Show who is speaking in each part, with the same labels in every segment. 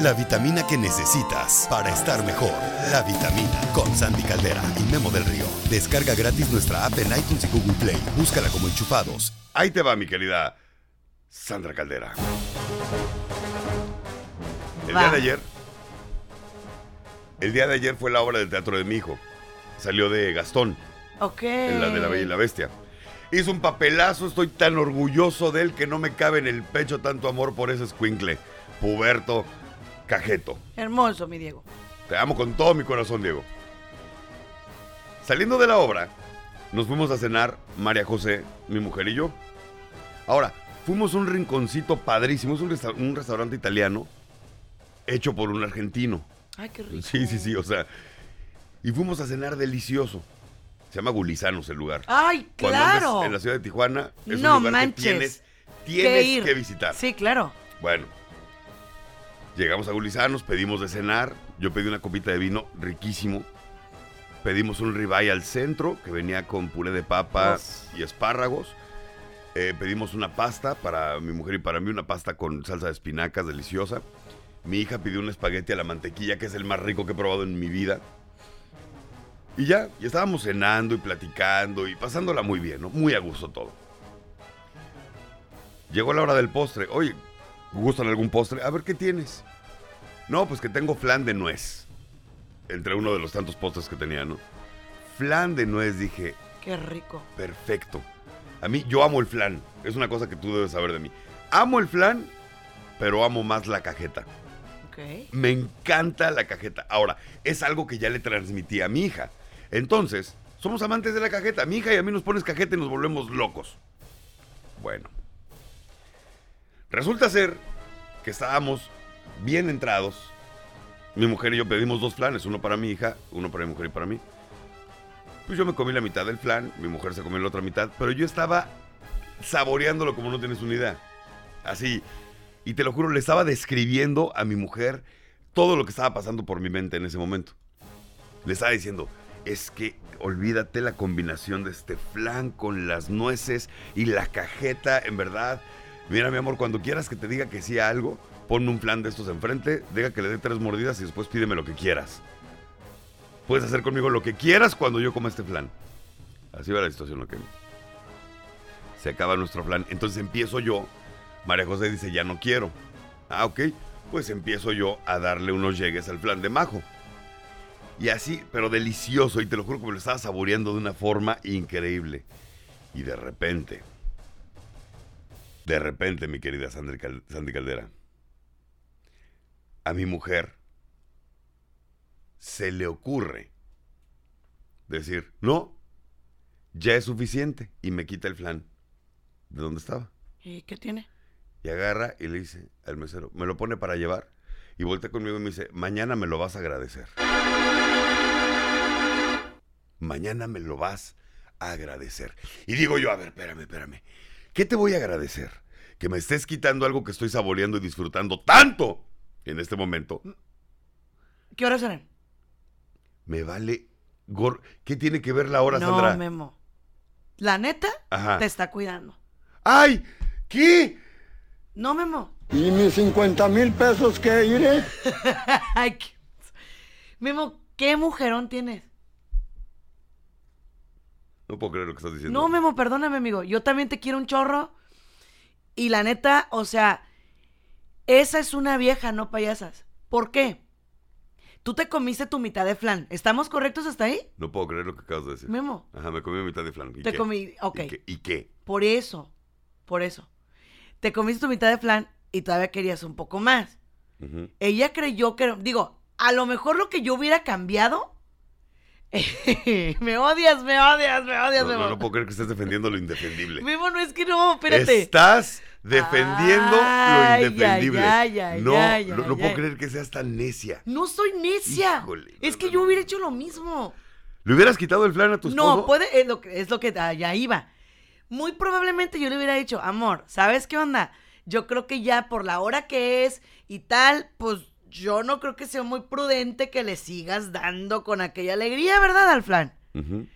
Speaker 1: la, vitamina que necesitas para estar mejor. La vitamina con Sandy Caldera y Memo del Río. Descarga gratis nuestra app en iTunes y Google Play. Búscala como enchufados.
Speaker 2: Ahí te va, mi querida Sandra Caldera. El
Speaker 3: Va.
Speaker 2: día de ayer. El día de ayer fue la obra de teatro de mi hijo. Salió de Gastón,
Speaker 3: Ok.
Speaker 2: en la de la Bella y la Bestia. Hizo un papelazo, estoy tan orgulloso de él que no me cabe en el pecho tanto amor por ese escuincle. Puberto, cajeto.
Speaker 3: Hermoso, mi Diego.
Speaker 2: Te amo con todo mi corazón, Diego. Saliendo de la obra, nos fuimos a cenar María José, mi mujer y yo. Ahora, fuimos a un rinconcito padrísimo, es un, resta- un restaurante italiano hecho por un argentino.
Speaker 3: Ay, qué rico.
Speaker 2: Sí, sí, sí, o sea, y fuimos a cenar delicioso. Se llama Gulizanos el lugar.
Speaker 3: Ay, claro.
Speaker 2: en la ciudad de Tijuana, es
Speaker 3: No
Speaker 2: un lugar
Speaker 3: manches.
Speaker 2: que tienes,
Speaker 3: Que
Speaker 2: tienes
Speaker 3: ir.
Speaker 2: que visitar.
Speaker 3: Sí, claro.
Speaker 2: Bueno, llegamos a Gulizanos, pedimos de cenar. Yo pedí una copita de vino riquísimo. Pedimos un ribeye al centro que venía con puré de papa
Speaker 3: Uf.
Speaker 2: y espárragos. Eh, pedimos una pasta para mi mujer y para mí, una pasta con salsa de espinacas deliciosa. Mi hija pidió un espagueti a la mantequilla, que es el más rico que he probado en mi vida. Y ya, y estábamos cenando y platicando y pasándola muy bien, ¿no? Muy a gusto todo. Llegó la hora del postre. Oye, ¿gustan algún postre? A ver, ¿qué tienes? No, pues que tengo flan de nuez. Entre uno de los tantos postres que tenía, ¿no? Flan de nuez, dije,
Speaker 3: Qué rico.
Speaker 2: perfecto. A mí, yo amo el flan. Es una cosa que tú debes saber de mí. Amo el flan, pero amo más la cajeta.
Speaker 3: Ok.
Speaker 2: Me encanta la cajeta. Ahora, es algo que ya le transmití a mi hija. Entonces, somos amantes de la cajeta. Mi hija y a mí nos pones cajeta y nos volvemos locos. Bueno. Resulta ser que estábamos bien entrados. Mi mujer y yo pedimos dos flanes, uno para mi hija, uno para mi mujer y para mí. Pues yo me comí la mitad del flan, mi mujer se comió la otra mitad, pero yo estaba saboreándolo como no tienes una idea. Así, y te lo juro, le estaba describiendo a mi mujer todo lo que estaba pasando por mi mente en ese momento. Le estaba diciendo, es que olvídate la combinación de este flan con las nueces y la cajeta, en verdad. Mira, mi amor, cuando quieras que te diga que sí a algo, ponme un flan de estos enfrente, deja que le dé tres mordidas y después pídeme lo que quieras. Puedes hacer conmigo lo que quieras cuando yo coma este flan. Así va la situación, ¿ok? Se acaba nuestro flan. Entonces empiezo yo. María José dice, ya no quiero. Ah, ok. Pues empiezo yo a darle unos llegues al flan de majo. Y así, pero delicioso. Y te lo juro que me lo estaba saboreando de una forma increíble. Y de repente, de repente, mi querida Cal- Sandy Caldera, a mi mujer se le ocurre decir, no, ya es suficiente. Y me quita el flan. ¿De dónde estaba?
Speaker 3: ¿Y qué tiene?
Speaker 2: Y agarra y le dice al mesero, me lo pone para llevar. Y voltea conmigo y me dice, mañana me lo vas a agradecer. Mañana me lo vas a agradecer. Y digo yo, a ver, espérame, espérame. ¿Qué te voy a agradecer? Que me estés quitando algo que estoy saboreando y disfrutando tanto en este momento.
Speaker 3: ¿Qué horas eran?
Speaker 2: Me vale... gor- ¿Qué tiene que ver la hora,
Speaker 3: no,
Speaker 2: Sandra?
Speaker 3: Memo. La neta
Speaker 2: Ajá.
Speaker 3: te está cuidando.
Speaker 2: ¡Ay! ¿Qué?
Speaker 3: No, Memo.
Speaker 4: ¿Y mis 50 mil pesos qué iré?
Speaker 3: Ay, qué- Memo, ¿qué mujerón tienes?
Speaker 2: No puedo creer lo que estás diciendo.
Speaker 3: No, Memo, perdóname, amigo. Yo también te quiero un chorro. Y la neta, o sea, esa es una vieja, no payasas. ¿Por qué? Tú te comiste tu mitad de flan. ¿Estamos correctos hasta ahí?
Speaker 2: No puedo creer lo que acabas de decir.
Speaker 3: Memo.
Speaker 2: Ajá, me comí mitad de flan. ¿Y
Speaker 3: Te
Speaker 2: qué?
Speaker 3: comí, ok.
Speaker 2: ¿Y qué? ¿Y qué?
Speaker 3: Por eso, por eso. Te comiste tu mitad de flan y todavía querías un poco más. Ella creyó que, digo, a lo mejor lo que yo hubiera cambiado. me odias, me odias, me odias,
Speaker 2: No,
Speaker 3: Memo.
Speaker 2: no, no puedo creer que estés defendiendo lo indefendible.
Speaker 3: Memo, no es que no, espérate.
Speaker 2: Estás defendiendo
Speaker 3: Ay,
Speaker 2: lo indefendible. no, no, puedo creer que seas tan necia.
Speaker 3: No soy necia.
Speaker 2: Híjole,
Speaker 3: es que yo hubiera hecho lo mismo.
Speaker 2: ¿Le hubieras quitado el flan a tu esposo?
Speaker 3: No, puede, es lo que, es lo que allá iba. Muy probablemente yo le hubiera dicho, amor, ¿sabes qué onda? Yo creo que ya por la hora que es y tal, pues yo no creo que sea muy prudente que le sigas dando con aquella alegría, ¿verdad, al flan?
Speaker 2: Ujú,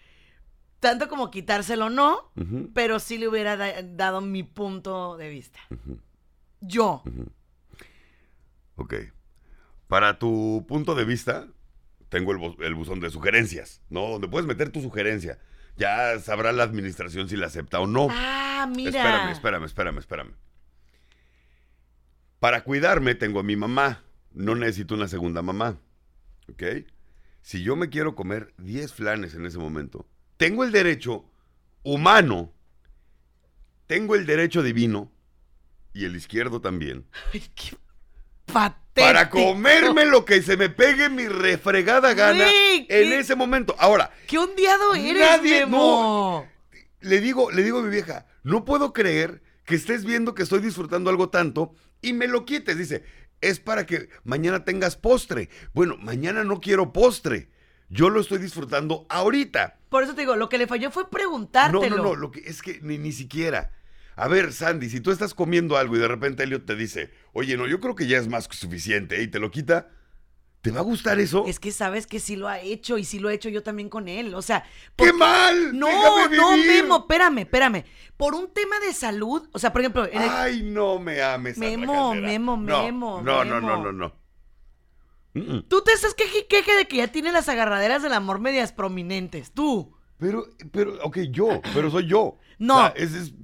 Speaker 3: Tanto como quitárselo, no, pero sí le hubiera da- dado mi punto de vista. Yo.
Speaker 2: Ok. Para tu punto de vista, tengo el, bu- el buzón de sugerencias, ¿no? Donde puedes meter tu sugerencia. Ya sabrá la administración si la acepta o no.
Speaker 3: Ah, mira.
Speaker 2: Espérame, espérame, espérame, espérame. Para cuidarme tengo a mi mamá. No necesito una segunda mamá. ¿Ok? Si yo me quiero comer 10 flanes en ese momento, tengo el derecho humano, tengo el derecho divino y el izquierdo también.
Speaker 3: Ay, qué patético.
Speaker 2: Para comerme lo que se me pegue mi refregada gana en
Speaker 3: qué-
Speaker 2: ese momento. Ahora,
Speaker 3: Qué ondeado eres,
Speaker 2: Nadie-
Speaker 3: Memo.
Speaker 2: le digo, le digo a mi vieja, no puedo creer que estés viendo que estoy disfrutando algo tanto y me lo quites. Dice, es para que mañana tengas postre. Bueno, mañana no quiero postre. Yo lo estoy disfrutando ahorita.
Speaker 3: Por eso te digo, lo que le falló fue
Speaker 2: No,
Speaker 3: preguntártelo.
Speaker 2: no, no, lo que es que ni, ni siquiera. A ver, Sandy, si tú estás comiendo algo y de repente Elliot te dice, oye, no, yo creo que ya es más que suficiente y te lo quita, ¿te va a gustar eso?
Speaker 3: Es que sabes que sí lo ha hecho y sí lo he hecho yo también con él. O sea,
Speaker 2: ¡Qué mal!
Speaker 3: No,
Speaker 2: ¡Déjame
Speaker 3: no! Memo, espérame, espérame. Por un tema de salud, o sea, por ejemplo, en el-
Speaker 2: Ay, no me ames.
Speaker 3: Memo,
Speaker 2: Caldera.
Speaker 3: Memo,
Speaker 2: No,
Speaker 3: Memo,
Speaker 2: No, no,
Speaker 3: Memo.
Speaker 2: no, no, no.
Speaker 3: Tú te estás queje, queje de que ya tienes las agarraderas del amor medias prominentes. Tú.
Speaker 2: Pero, pero, ok, yo, pero soy yo.
Speaker 3: No.
Speaker 2: O sea, ese es.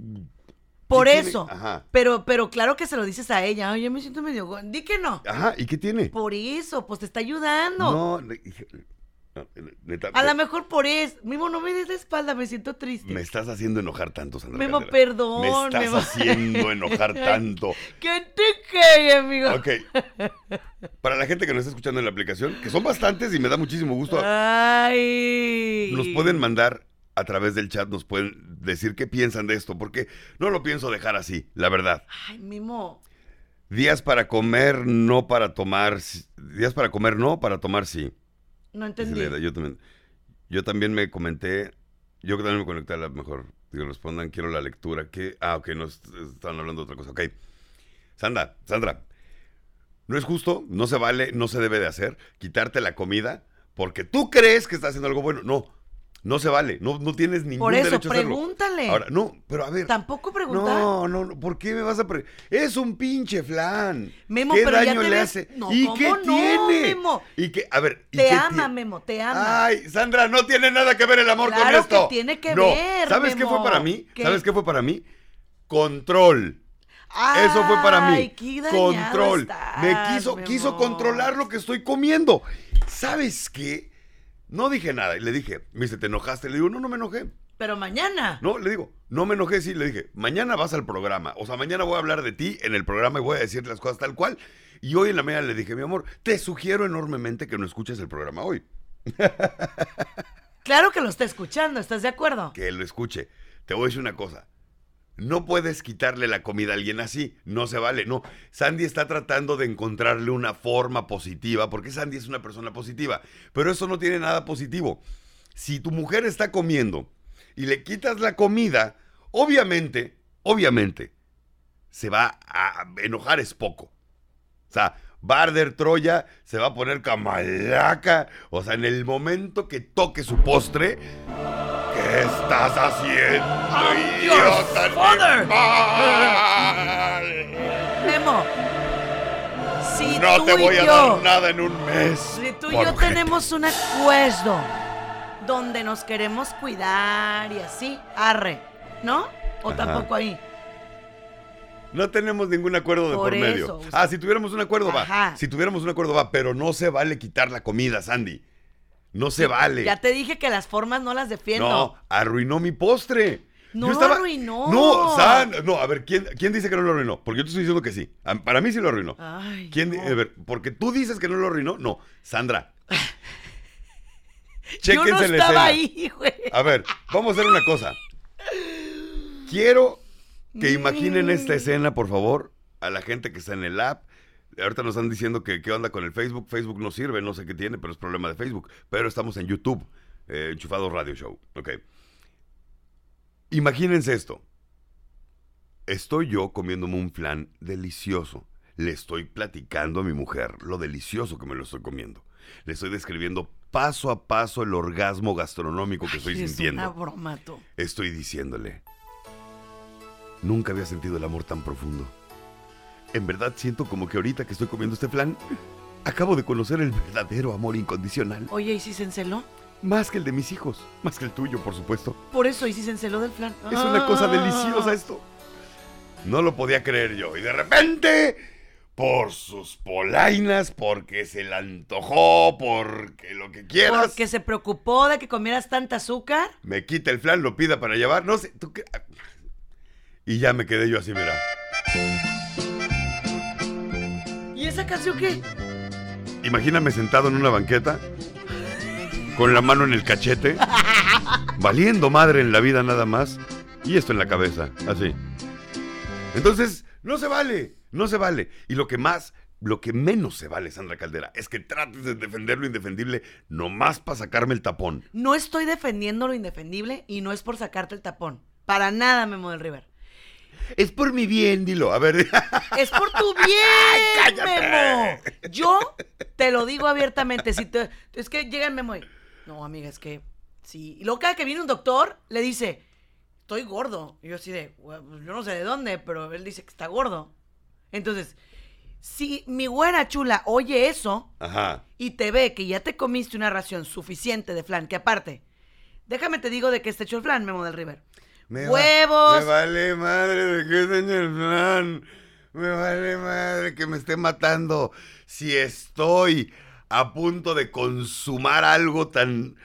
Speaker 3: Por eso.
Speaker 2: Ajá.
Speaker 3: Pero, pero claro que se lo dices a ella. Yo me siento medio. go- Di que no.
Speaker 2: Ajá, ¿y qué tiene?
Speaker 3: Por eso, pues te está ayudando.
Speaker 2: No, ne- híjole, no, neta,
Speaker 3: A
Speaker 2: me-
Speaker 3: lo mejor por eso. Mimo, no me des la espalda, me siento triste.
Speaker 2: me estás haciendo enojar tanto, Sandra.
Speaker 3: Memo,
Speaker 2: Caldera.
Speaker 3: perdón,
Speaker 2: Me estás
Speaker 3: Memo.
Speaker 2: haciendo enojar tanto.
Speaker 3: ¿Qué te cae, amigo?
Speaker 2: Ok. Para la gente que nos está escuchando en la aplicación, que son bastantes y me da muchísimo gusto,
Speaker 3: Ay.
Speaker 2: nos pueden mandar a través del chat, nos pueden decir qué piensan de esto, porque no lo pienso dejar así, la verdad.
Speaker 3: Ay, Mimo.
Speaker 2: Días para comer, no para tomar. Días para comer, no, para tomar, sí.
Speaker 3: No entendí.
Speaker 2: Yo también. Yo también me comenté. Yo también me conecté a la mejor. Digo, respondan, quiero la lectura. ¿Qué? Ah, ok, no est- estaban hablando de otra cosa. Ok. Sandra, Sandra. No es justo, no se vale, no se debe de hacer. Quitarte la comida porque tú crees que estás haciendo algo bueno. No, no se vale. No, no tienes ningún
Speaker 3: Por eso,
Speaker 2: derecho a hacerlo.
Speaker 3: pregúntale.
Speaker 2: Ahora, no, pero a ver.
Speaker 3: Tampoco preguntar.
Speaker 2: No, no, no, ¿por qué me vas a pre Es un pinche flan.
Speaker 3: Memo,
Speaker 2: ¿Qué
Speaker 3: pero ya
Speaker 2: daño
Speaker 3: te
Speaker 2: le
Speaker 3: ves-
Speaker 2: hace?
Speaker 3: No,
Speaker 2: ¿Y
Speaker 3: ¿cómo
Speaker 2: qué
Speaker 3: no,
Speaker 2: tiene?
Speaker 3: Memo?
Speaker 2: Y que, a ver, ¿y
Speaker 3: Te
Speaker 2: qué
Speaker 3: ama, Memo, te ama.
Speaker 2: Ay, Sandra, no tiene nada que ver el amor con esto.
Speaker 3: que tiene que
Speaker 2: No,
Speaker 3: ver,
Speaker 2: ¿Sabes qué fue para mí?
Speaker 3: ¿Qué?
Speaker 2: ¿Sabes qué fue para mí? Control. Eso fue para mí. Control.
Speaker 3: estás,
Speaker 2: Me quiso,
Speaker 3: Memo.
Speaker 2: quiso controlar lo que estoy comiendo. ¿Sabes qué? No dije nada. Y le dije, me dice, ¿te enojaste? Le digo, no, no me enojé.
Speaker 3: Pero mañana.
Speaker 2: No, le digo, no me enojé, sí, le dije, mañana vas al programa. O sea, mañana voy a hablar de ti en el programa y voy a decir las cosas tal cual. Y hoy en la mañana le dije, mi amor, te sugiero enormemente que no escuches el programa hoy.
Speaker 3: Claro que lo está escuchando, ¿estás de acuerdo?
Speaker 2: Que lo escuche. Te voy a decir una cosa. No puedes quitarle la comida a alguien así. No se vale. No. Sandy está tratando de encontrarle una forma positiva, porque Sandy es una persona positiva. Pero eso no tiene nada positivo. Si tu mujer está comiendo y le quitas la comida, obviamente, obviamente, se va a enojar es poco. O sea, va a arder Troya, se va a poner camalaca. O sea, en el momento que toque su postre, ¿qué estás haciendo,
Speaker 3: your
Speaker 2: idiota
Speaker 3: father. Memo. Si
Speaker 2: No
Speaker 3: tú
Speaker 2: te voy
Speaker 3: y
Speaker 2: a
Speaker 3: yo,
Speaker 2: dar nada en un mes.
Speaker 3: Si tú y yo tenemos un acuerdo donde nos queremos cuidar y así, arre, ¿no? O
Speaker 2: Ajá.
Speaker 3: tampoco ahí.
Speaker 2: No tenemos ningún acuerdo de por,
Speaker 3: Por
Speaker 2: medio.
Speaker 3: eso, o sea-
Speaker 2: ah, si tuviéramos un acuerdo va. Si tuviéramos un acuerdo va, pero no se vale quitar la comida, Sandy. No se vale.
Speaker 3: Ya te dije que las formas no las defiendo.
Speaker 2: No, arruinó mi postre.
Speaker 3: No
Speaker 2: Yo
Speaker 3: lo
Speaker 2: estaba-
Speaker 3: arruinó.
Speaker 2: No, San, no, a ver, ¿quién, ¿quién dice que no lo arruinó? Porque yo te estoy diciendo que sí. A- Para mí sí lo arruinó.
Speaker 3: Ay,
Speaker 2: ¿Quién, di-
Speaker 3: no.
Speaker 2: A ver, porque tú dices que no lo arruinó. No, Sandra.
Speaker 3: Yo no
Speaker 2: Chéquense la
Speaker 3: estaba
Speaker 2: escena.
Speaker 3: ahí, güey.
Speaker 2: A ver, vamos a hacer una cosa. Quiero que imaginen esta escena, por favor, a la gente que está en el app. Ahorita nos están diciendo que qué onda con el Facebook. Facebook no sirve, no sé qué tiene, pero es problema de Facebook. Pero estamos en YouTube, eh, Enchufados Radio Show. Ok. Imagínense esto. Estoy yo comiéndome un flan delicioso. Le estoy platicando a mi mujer lo delicioso que me lo estoy comiendo. Le estoy describiendo paso a paso el orgasmo gastronómico que estoy
Speaker 3: Ay, es
Speaker 2: sintiendo.
Speaker 3: una broma, tú.
Speaker 2: Estoy diciéndole. Nunca había sentido el amor tan profundo. En verdad siento como que ahorita que estoy comiendo este flan, Acabo de conocer el verdadero amor incondicional.
Speaker 3: Oye, ¿y si se enceló?
Speaker 2: Más que el de mis hijos. Más que el tuyo, por supuesto.
Speaker 3: Por eso, ¿y si se enceló del flan?
Speaker 2: Es una cosa
Speaker 3: Ah.
Speaker 2: deliciosa esto. No lo podía creer yo. Y de repente, por sus polainas, porque se le antojó, porque lo que quieras,
Speaker 3: Porque se preocupó de que comieras tanta azúcar.
Speaker 2: me quita el flan, lo pida para llevar. No sé, tú qué. Y ya me quedé yo así, mira.
Speaker 3: ¿Y esa canción qué?
Speaker 2: Imagíname sentado en una banqueta, con la mano en el cachete, valiendo madre en la vida nada más, y esto en la cabeza, así. Entonces, no se vale, no se vale. Y lo que más, lo que menos se vale, Sandra Caldera, es que trates de defender lo indefendible nomás para sacarme el tapón.
Speaker 3: No estoy defendiendo lo indefendible y no es por sacarte el tapón. Para nada, Memo del River.
Speaker 2: Es por mi bien, dilo. A ver,
Speaker 3: Es por tu bien. Memo. Yo te lo digo abiertamente. Si te, es que llega el Memo y, no, amiga, es que sí. Y luego cada que viene un doctor, le dice, estoy gordo. Y yo así de, "Bueno, pues yo no sé de dónde, pero él dice que está gordo. Entonces, si mi güera chula oye eso
Speaker 2: ajá.
Speaker 3: y te ve que ya te comiste una ración suficiente de flan, que aparte, déjame te digo de qué está hecho el flan, Memo del River.
Speaker 2: Me va-
Speaker 3: ¡Huevos!
Speaker 2: me vale madre de que en el plan. Me vale madre que me esté matando. Si estoy a punto de consumar algo tan...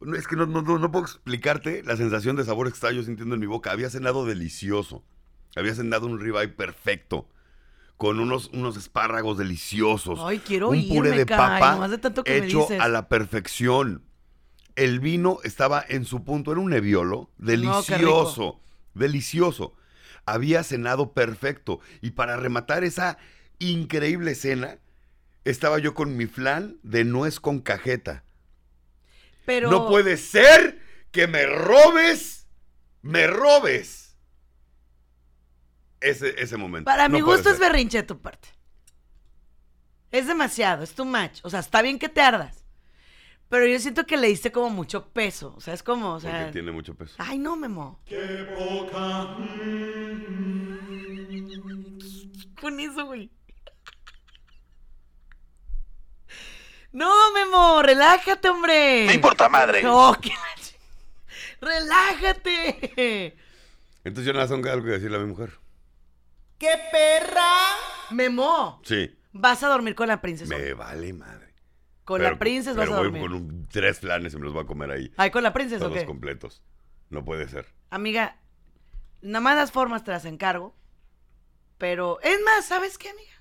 Speaker 2: No, es que no, no, no- no puedo explicarte la sensación de sabor que estaba yo sintiendo en mi boca. Había cenado delicioso. Había cenado un ribeye perfecto. Con unos, unos espárragos deliciosos.
Speaker 3: Ay, quiero
Speaker 2: un
Speaker 3: irme,
Speaker 2: puré de
Speaker 3: caray,
Speaker 2: papa
Speaker 3: de tanto que me
Speaker 2: hecho
Speaker 3: dices.
Speaker 2: a la perfección. El vino estaba en su punto, era un neviolo delicioso, delicioso. Había cenado perfecto y para rematar esa increíble cena estaba yo con mi flan de nuez con cajeta.
Speaker 3: Pero...
Speaker 2: No puede ser que me robes, me robes ese, ese momento.
Speaker 3: Para
Speaker 2: No
Speaker 3: mi gusto es berrinche de tu parte. Es demasiado, es too much. O sea, está bien que te ardas. Pero yo siento que le diste como mucho peso. O sea, es como, o sea.
Speaker 2: Porque tiene mucho peso.
Speaker 3: Ay, no, Memo. Con eso, güey. No, Memo, relájate, hombre.
Speaker 5: Me importa madre.
Speaker 3: No, que Relájate.
Speaker 2: Entonces yo nada más tengo algo que decirle a mi mujer.
Speaker 3: Memo,
Speaker 2: Sí.
Speaker 3: vas a dormir con la princesa.
Speaker 2: Me vale madre.
Speaker 3: Con
Speaker 2: Pero-
Speaker 3: la princesa vas a
Speaker 2: voy
Speaker 3: dormir.
Speaker 2: con un- tres flanes y me los voy a comer ahí.
Speaker 3: Ay, con la princesa, ¿o
Speaker 2: Todos
Speaker 3: qué?
Speaker 2: completos. No puede ser.
Speaker 3: Amiga, nada más las formas te las encargo. Pero, es más, ¿sabes qué, amiga?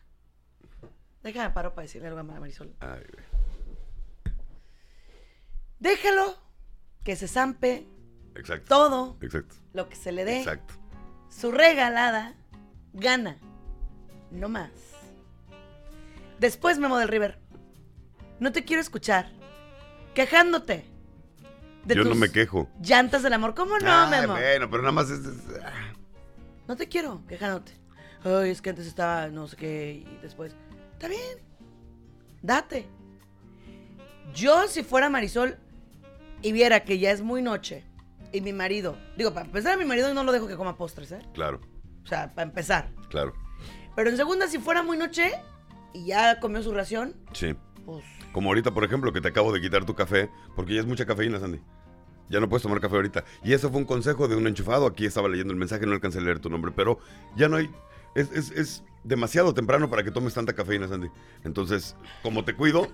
Speaker 3: Déjame paro para decirle algo a Marisol.
Speaker 2: Ay, güey.
Speaker 3: Déjalo que se zampe
Speaker 2: Exacto.
Speaker 3: todo
Speaker 2: Exacto.
Speaker 3: lo que se le dé.
Speaker 2: Exacto.
Speaker 3: Su regalada gana. No más. Después, Memo del River. No te quiero escuchar. Quejándote. de
Speaker 2: Yo no me quejo.
Speaker 3: Llantas del amor. ¿Cómo no,
Speaker 2: Ay,
Speaker 3: Memo?
Speaker 2: Bueno, pero nada más es. es- ah.
Speaker 3: No te quiero, quejándote. Ay, es que antes estaba no sé qué y después. Está bien. Date. Yo, si fuera Marisol y viera que ya es muy noche y mi marido. Digo, para empezar, a mi marido no lo dejo que coma postres, ¿eh?
Speaker 2: Claro,
Speaker 3: O sea, para empezar.
Speaker 2: claro.
Speaker 3: Pero en segunda, si fuera muy noche y ya comió su ración,
Speaker 2: Sí.
Speaker 3: pues.
Speaker 2: Como ahorita, por ejemplo, que te acabo de quitar tu café, porque ya es mucha cafeína, Sandy. Ya no puedes tomar café ahorita. Y eso fue un consejo de un enchufado. Aquí estaba leyendo el mensaje, no alcancé a leer tu nombre, pero ya no hay. Es, es- es demasiado temprano para que tomes tanta cafeína, Sandy. Entonces, como te cuido,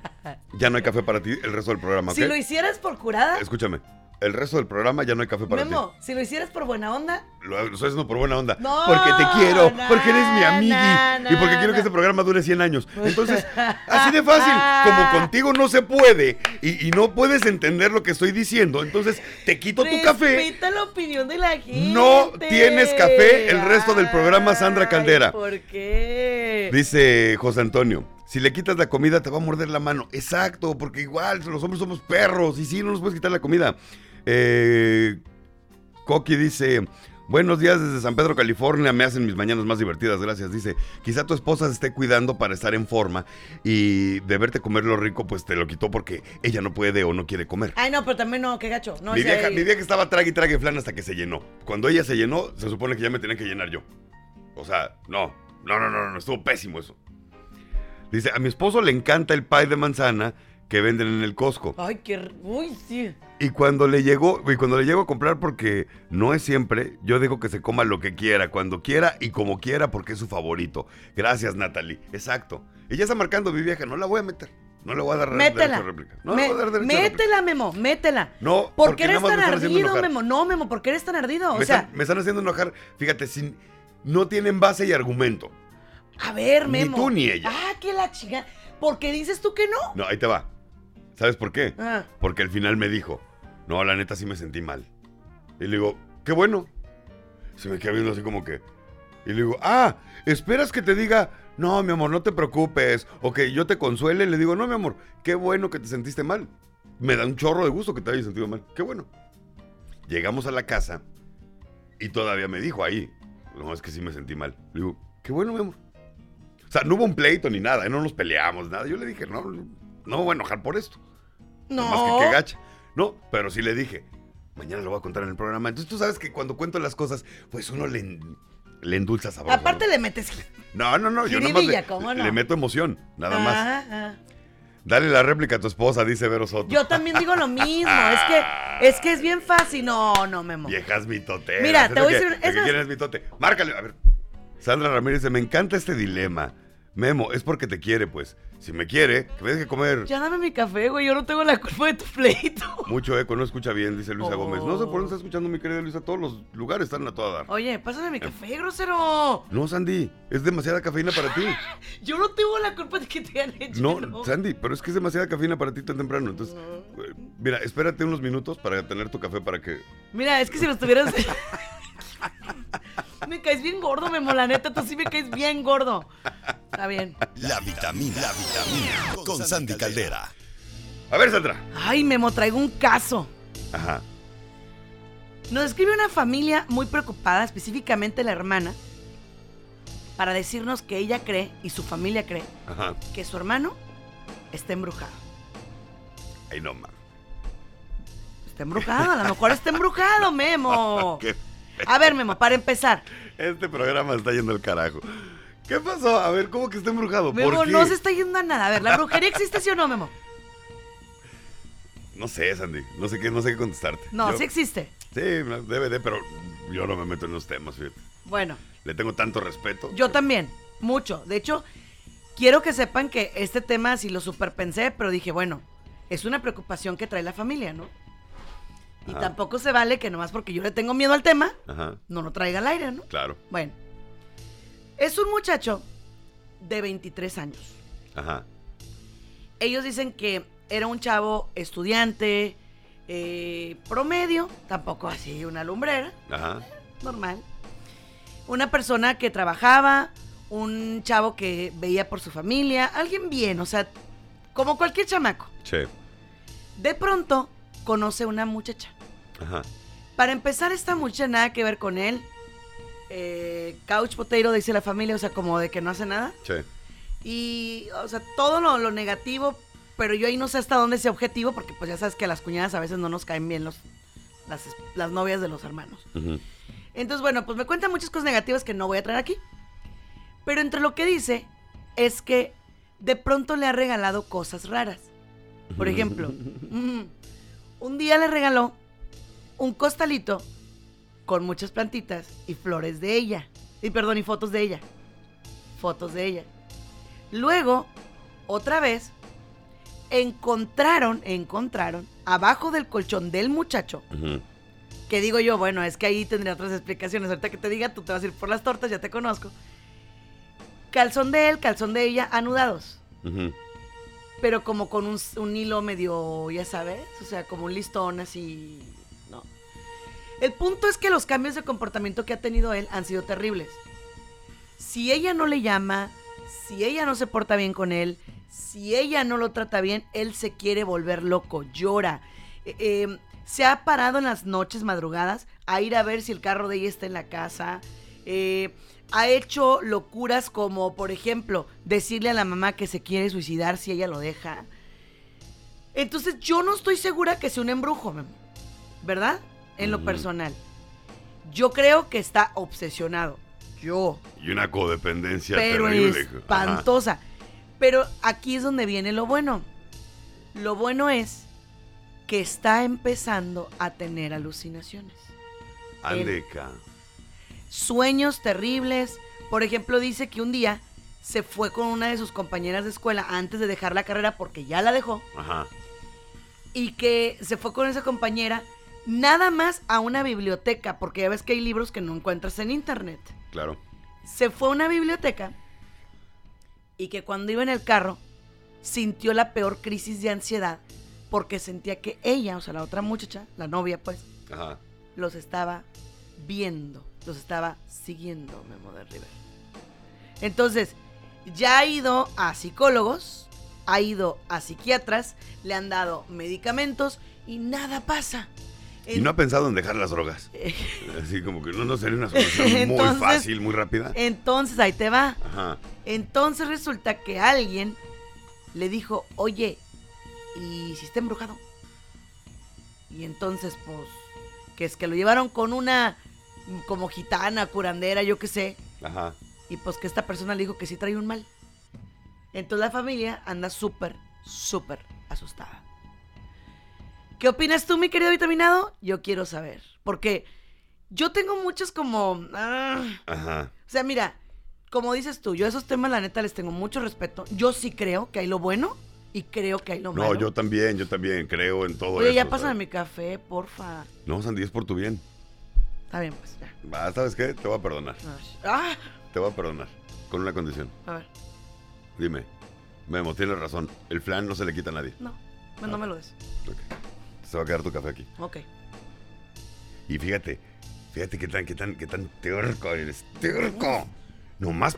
Speaker 2: ya no hay café para ti el resto del programa.
Speaker 3: Si lo hicieras por curada,
Speaker 2: Escúchame, el resto del programa ya no hay café para
Speaker 3: Memo, si lo hicieras por buena onda,
Speaker 2: ti. Lo, lo estoy haciendo por buena onda.
Speaker 3: No,
Speaker 2: porque te quiero,
Speaker 3: na,
Speaker 2: porque eres mi amigui.
Speaker 3: na,
Speaker 2: y porque quiero que este programa dure 100 años. Entonces, así de fácil. Como contigo no se puede y, y no puedes entender lo que estoy diciendo, entonces te quito tu café.
Speaker 3: Respeta la opinión de la gente.
Speaker 2: No tienes café el resto del programa, Sandra
Speaker 3: Ay,
Speaker 2: Caldera.
Speaker 3: ¿Por qué?
Speaker 2: Dice José Antonio. Si le quitas la comida te va a morder la mano. Exacto, porque igual los hombres somos perros y sí, no nos puedes quitar la comida. Eh, Coqui dice, buenos días desde San Pedro, California, me hacen mis mañanas más divertidas, gracias. Dice, quizá tu esposa se esté cuidando para estar en forma y de verte comer lo rico, pues te lo quitó porque ella no puede o no quiere comer.
Speaker 3: Ay, no, pero también no, qué gacho. No,
Speaker 2: mi,
Speaker 3: sea,
Speaker 2: vieja, mi vieja estaba trague y trague flan hasta que se llenó. Cuando ella se llenó, se supone que ya me tenía que llenar yo. O sea, no, no, no, no, no, estuvo pésimo eso. Dice, a mi esposo le encanta el pie de manzana que venden en el Costco.
Speaker 3: Ay, qué... Uy, sí.
Speaker 2: Y cuando le llegó, y cuando le llego a comprar, porque no es siempre, yo digo que se coma lo que quiera, cuando quiera y como quiera, porque es su favorito. Gracias, Natalie. Exacto. Ella está marcando mi vieja, no la voy a meter. No le voy a dar
Speaker 3: Métela.
Speaker 2: derecho a réplica. No
Speaker 3: Me-
Speaker 2: le voy a dar derecho a réplica.
Speaker 3: métela, Memo, métela.
Speaker 2: No,
Speaker 3: ¿Por
Speaker 2: porque
Speaker 3: qué eres
Speaker 2: nada más
Speaker 3: tan
Speaker 2: me están haciendo
Speaker 3: ardido,
Speaker 2: enojar.
Speaker 3: Memo? No, Memo, ¿por qué eres tan ardido? O
Speaker 2: me,
Speaker 3: sea,
Speaker 2: están, me están haciendo enojar, fíjate, sin, no tienen base y argumento.
Speaker 3: a ver,
Speaker 2: ni
Speaker 3: Memo.
Speaker 2: tú ni ella.
Speaker 3: Ah, que la chica. ¿Por qué dices tú que no?
Speaker 2: No, ahí te va. ¿Sabes por qué?
Speaker 3: Ah.
Speaker 2: Porque al final me dijo, no, la neta sí me sentí mal. Y le digo, qué bueno. Se me queda viendo así como que... Y le digo, ah, ¿esperas que te diga, no, mi amor, no te preocupes? O que yo te consuele. Le digo, no, mi amor, qué bueno que te sentiste mal. Me da un chorro de gusto que te hayas sentido mal. Qué bueno. Llegamos a la casa y todavía me dijo ahí, no, es que sí me sentí mal. Le digo, qué bueno, mi amor. O sea, no hubo un pleito ni nada, ¿eh? no nos peleamos, nada. Yo le dije, no, no me voy a enojar por esto.
Speaker 3: No.
Speaker 2: Más que qué gacha. No, pero sí le dije, mañana lo voy a contar en el programa. Entonces tú sabes que cuando cuento las cosas, pues uno le, en- le endulza.
Speaker 3: Aparte
Speaker 2: ¿no?
Speaker 3: le metes.
Speaker 2: No, no, no, yo le,
Speaker 3: ¿cómo no?
Speaker 2: le meto emoción, nada más.
Speaker 3: Ah, ah.
Speaker 2: Dale la réplica a tu esposa, dice Vero Soto.
Speaker 3: Yo también digo lo mismo. Es que, es que es bien fácil. No, no, Memo.
Speaker 2: Viejas mitoteras.
Speaker 3: Mira,
Speaker 2: ¿Eso
Speaker 3: te voy a decir-
Speaker 2: ¿De
Speaker 3: es
Speaker 2: qué
Speaker 3: más-
Speaker 2: quieres mitote? Márcale, a ver. Sandra Ramírez dice, me encanta este dilema. Memo, es porque te quiere, pues. Si me quiere, que me deje comer.
Speaker 3: Ya dame mi café, güey. Yo no tengo la culpa de tu pleito.
Speaker 2: Mucho eco, no escucha bien, dice Luisa
Speaker 3: Oh.
Speaker 2: Gómez. No sé por dónde está escuchando mi querida Luisa. Todos los lugares están a toda dar.
Speaker 3: Oye, pásame mi café, grosero.
Speaker 2: No, Sandy, es demasiada cafeína para ti.
Speaker 3: Yo no tengo la culpa de que te hayan hecho.
Speaker 2: No, Sandy, pero es que es demasiada cafeína para ti tan temprano. Entonces, eh, mira, espérate unos minutos para tener tu café para que.
Speaker 3: Mira, es que si los tuvieras. me caes bien gordo, Memo. La neta, tú sí me caes bien gordo. Está bien.
Speaker 1: La vitamina, la vitamina con Sandy Caldera.
Speaker 2: A ver, Sandra.
Speaker 3: Ay, Memo, traigo un caso.
Speaker 2: Ajá.
Speaker 3: Nos escribe una familia muy preocupada, específicamente la hermana, para decirnos que ella cree y su familia cree
Speaker 2: Ajá.
Speaker 3: que su hermano está embrujado.
Speaker 2: Ay, no, man.
Speaker 3: Está embrujado, a lo mejor está embrujado, Memo.
Speaker 2: ¿Qué?
Speaker 3: A ver, Memo, para empezar.
Speaker 2: Este programa está yendo al carajo. ¿Qué pasó? A ver, ¿cómo que está embrujado?
Speaker 3: Memo,
Speaker 2: ¿Por qué?
Speaker 3: no se está yendo a nada. A ver, ¿la brujería existe sí o no, Memo?
Speaker 2: No sé, Sandy. No sé qué, no sé qué contestarte.
Speaker 3: No,
Speaker 2: Yo-
Speaker 3: sí existe.
Speaker 2: Sí, debe de, pero yo no me meto en los temas, fíjate.
Speaker 3: Bueno,
Speaker 2: Le tengo tanto respeto.
Speaker 3: yo también, mucho. De hecho, quiero que sepan que este tema sí lo superpensé, pero dije, bueno, es una preocupación que trae la familia, ¿no? Y
Speaker 2: Ajá.
Speaker 3: tampoco se vale que nomás porque yo le tengo miedo al tema,
Speaker 2: Ajá,
Speaker 3: no lo traiga al aire, ¿no?
Speaker 2: claro.
Speaker 3: Bueno, es un muchacho de 23 años.
Speaker 2: Ajá.
Speaker 3: Ellos dicen que era un chavo estudiante, eh, promedio, tampoco así una lumbrera,
Speaker 2: Ajá.
Speaker 3: normal. Una persona que trabajaba, un chavo que veía por su familia, alguien bien, o sea, como cualquier chamaco.
Speaker 2: Che.
Speaker 3: De pronto conoce una muchacha.
Speaker 2: Ajá.
Speaker 3: Para empezar, esta muchacha nada que ver con él. Eh, couch potato, dice la familia, o sea, como de que no hace nada.
Speaker 2: Che.
Speaker 3: Y, o sea, todo lo, lo negativo, pero yo ahí no sé hasta dónde sea objetivo, porque pues ya sabes que a las cuñadas a veces no nos caen bien los, las, las novias de los hermanos. Entonces, bueno, pues me cuenta muchas cosas negativas que no voy a traer aquí. Pero entre lo que dice es que de pronto le ha regalado cosas raras. Por ejemplo, un día le regaló un costalito con muchas plantitas y flores de ella. Y perdón, y fotos de ella. Fotos de ella. Luego, otra vez, encontraron, encontraron, abajo del colchón del muchacho, que digo yo, bueno, es que ahí tendría otras explicaciones. Ahorita que te diga, tú te vas a ir por las tortas, ya te conozco. Calzón de él, calzón de ella, anudados. Pero como con un, un hilo medio, ya sabes, o sea, como un listón así. El punto es que los cambios de comportamiento que ha tenido él han sido terribles. Si ella no le llama, si ella no se porta bien con él, si ella no lo trata bien, él se quiere volver loco, llora. Eh, eh, se ha parado en las noches madrugadas a ir a ver si el carro de ella está en la casa. Eh, ha hecho locuras como, por ejemplo, decirle a la mamá que se quiere suicidar si ella lo deja. Entonces yo no estoy segura que sea un embrujo, ¿verdad? En lo personal. Yo creo que está obsesionado. Yo
Speaker 2: Y una codependencia
Speaker 3: pero
Speaker 2: terrible. Ajá.
Speaker 3: espantosa. Pero aquí es donde viene lo bueno. Lo bueno es que está empezando a tener alucinaciones.
Speaker 2: Andeca.
Speaker 3: Sueños terribles. Por ejemplo, dice que un día se fue con una de sus compañeras de escuela antes de dejar la carrera porque ya la dejó.
Speaker 2: Ajá.
Speaker 3: Y que se fue con esa compañera nada más a una biblioteca, porque ya ves que hay libros que no encuentras en internet.
Speaker 2: Claro.
Speaker 3: Se fue a una biblioteca y que cuando iba en el carro sintió la peor crisis de ansiedad porque sentía que ella, o sea, la otra muchacha, la novia pues,
Speaker 2: Ajá.
Speaker 3: los estaba viendo, los estaba siguiendo Memo de River. Entonces, ya ha ido a psicólogos, ha ido a psiquiatras, le han dado medicamentos y nada pasa.
Speaker 2: ¿Y no ha pensado en dejar las drogas? Así como que no, no sería una solución muy fácil, muy rápida.
Speaker 3: Entonces, ahí te va.
Speaker 2: Ajá.
Speaker 3: Entonces resulta que alguien le dijo, oye, ¿y si está embrujado? Y entonces, pues, que es que lo llevaron con una como gitana, curandera, yo qué sé.
Speaker 2: Ajá.
Speaker 3: Y pues que esta persona le dijo que sí trae un mal. Entonces la familia anda súper, súper asustada. ¿Qué opinas tú, mi querido vitaminado? Yo quiero saber. Porque yo tengo muchos como... ah,
Speaker 2: Ajá.
Speaker 3: o sea, mira, como dices tú, yo a esos temas la neta les tengo mucho respeto. Yo sí creo que hay lo bueno y creo que hay lo malo.
Speaker 2: No, yo también, yo también creo en todo
Speaker 3: Oye,
Speaker 2: eso.
Speaker 3: ya pásame mi café, porfa.
Speaker 2: No, Sandy, es por tu bien.
Speaker 3: Está bien, pues ya.
Speaker 2: Va, ¿sabes qué? Te voy a perdonar.
Speaker 3: Ah,
Speaker 2: Te voy a perdonar. Con una condición.
Speaker 3: a ver,
Speaker 2: Dime. Memo, tienes razón. El flan no se le quita a nadie.
Speaker 3: no, no, no me lo des.
Speaker 2: Ok. Se va a quedar tu café aquí.
Speaker 3: Ok.
Speaker 2: Y fíjate, fíjate qué tan, qué tan, qué tan terco eres. ¡Terco! Nomás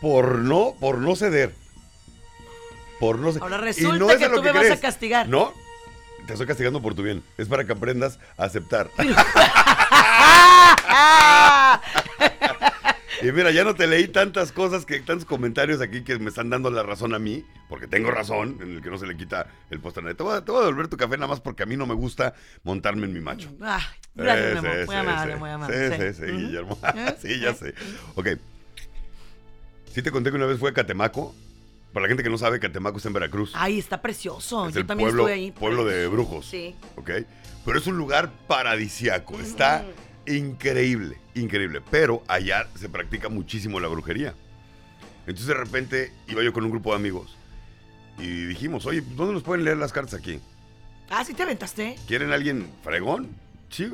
Speaker 2: por no, por no ceder. Por no ceder.
Speaker 3: Ahora
Speaker 2: Y
Speaker 3: resulta
Speaker 2: no es
Speaker 3: que
Speaker 2: a lo
Speaker 3: tú me vas a castigar.
Speaker 2: No, te estoy castigando por tu bien. Es para que aprendas a aceptar. Y mira, ya no te leí tantas cosas, que tantos comentarios aquí que me están dando la razón a mí, porque tengo razón, en el que no se le quita el postre. Te voy, te voy a devolver tu café nada más porque a mí no me gusta montarme en mi macho.
Speaker 3: Ah, gracias,
Speaker 2: Sí,
Speaker 3: Memo.
Speaker 2: sí,
Speaker 3: Muy amable, muy amable.
Speaker 2: Sí, sí, sí. Guillermo. Sí, ya sé. Ok. Sí te conté que una vez fui a Catemaco. Para la gente que no sabe, Catemaco está en Veracruz.
Speaker 3: Ay, está precioso.
Speaker 2: es
Speaker 3: Yo
Speaker 2: el
Speaker 3: también
Speaker 2: pueblo,
Speaker 3: estuve ahí.
Speaker 2: pueblo de brujos.
Speaker 3: Sí.
Speaker 2: ¿Ok? Pero es un lugar paradisiaco. Está increíble, increíble. Pero allá se practica muchísimo la brujería. Entonces de repente iba yo con un grupo de amigos y dijimos, oye, ¿dónde nos pueden leer las cartas aquí?
Speaker 3: Ah, sí te aventaste.
Speaker 2: ¿Quieren alguien fregón? Sí.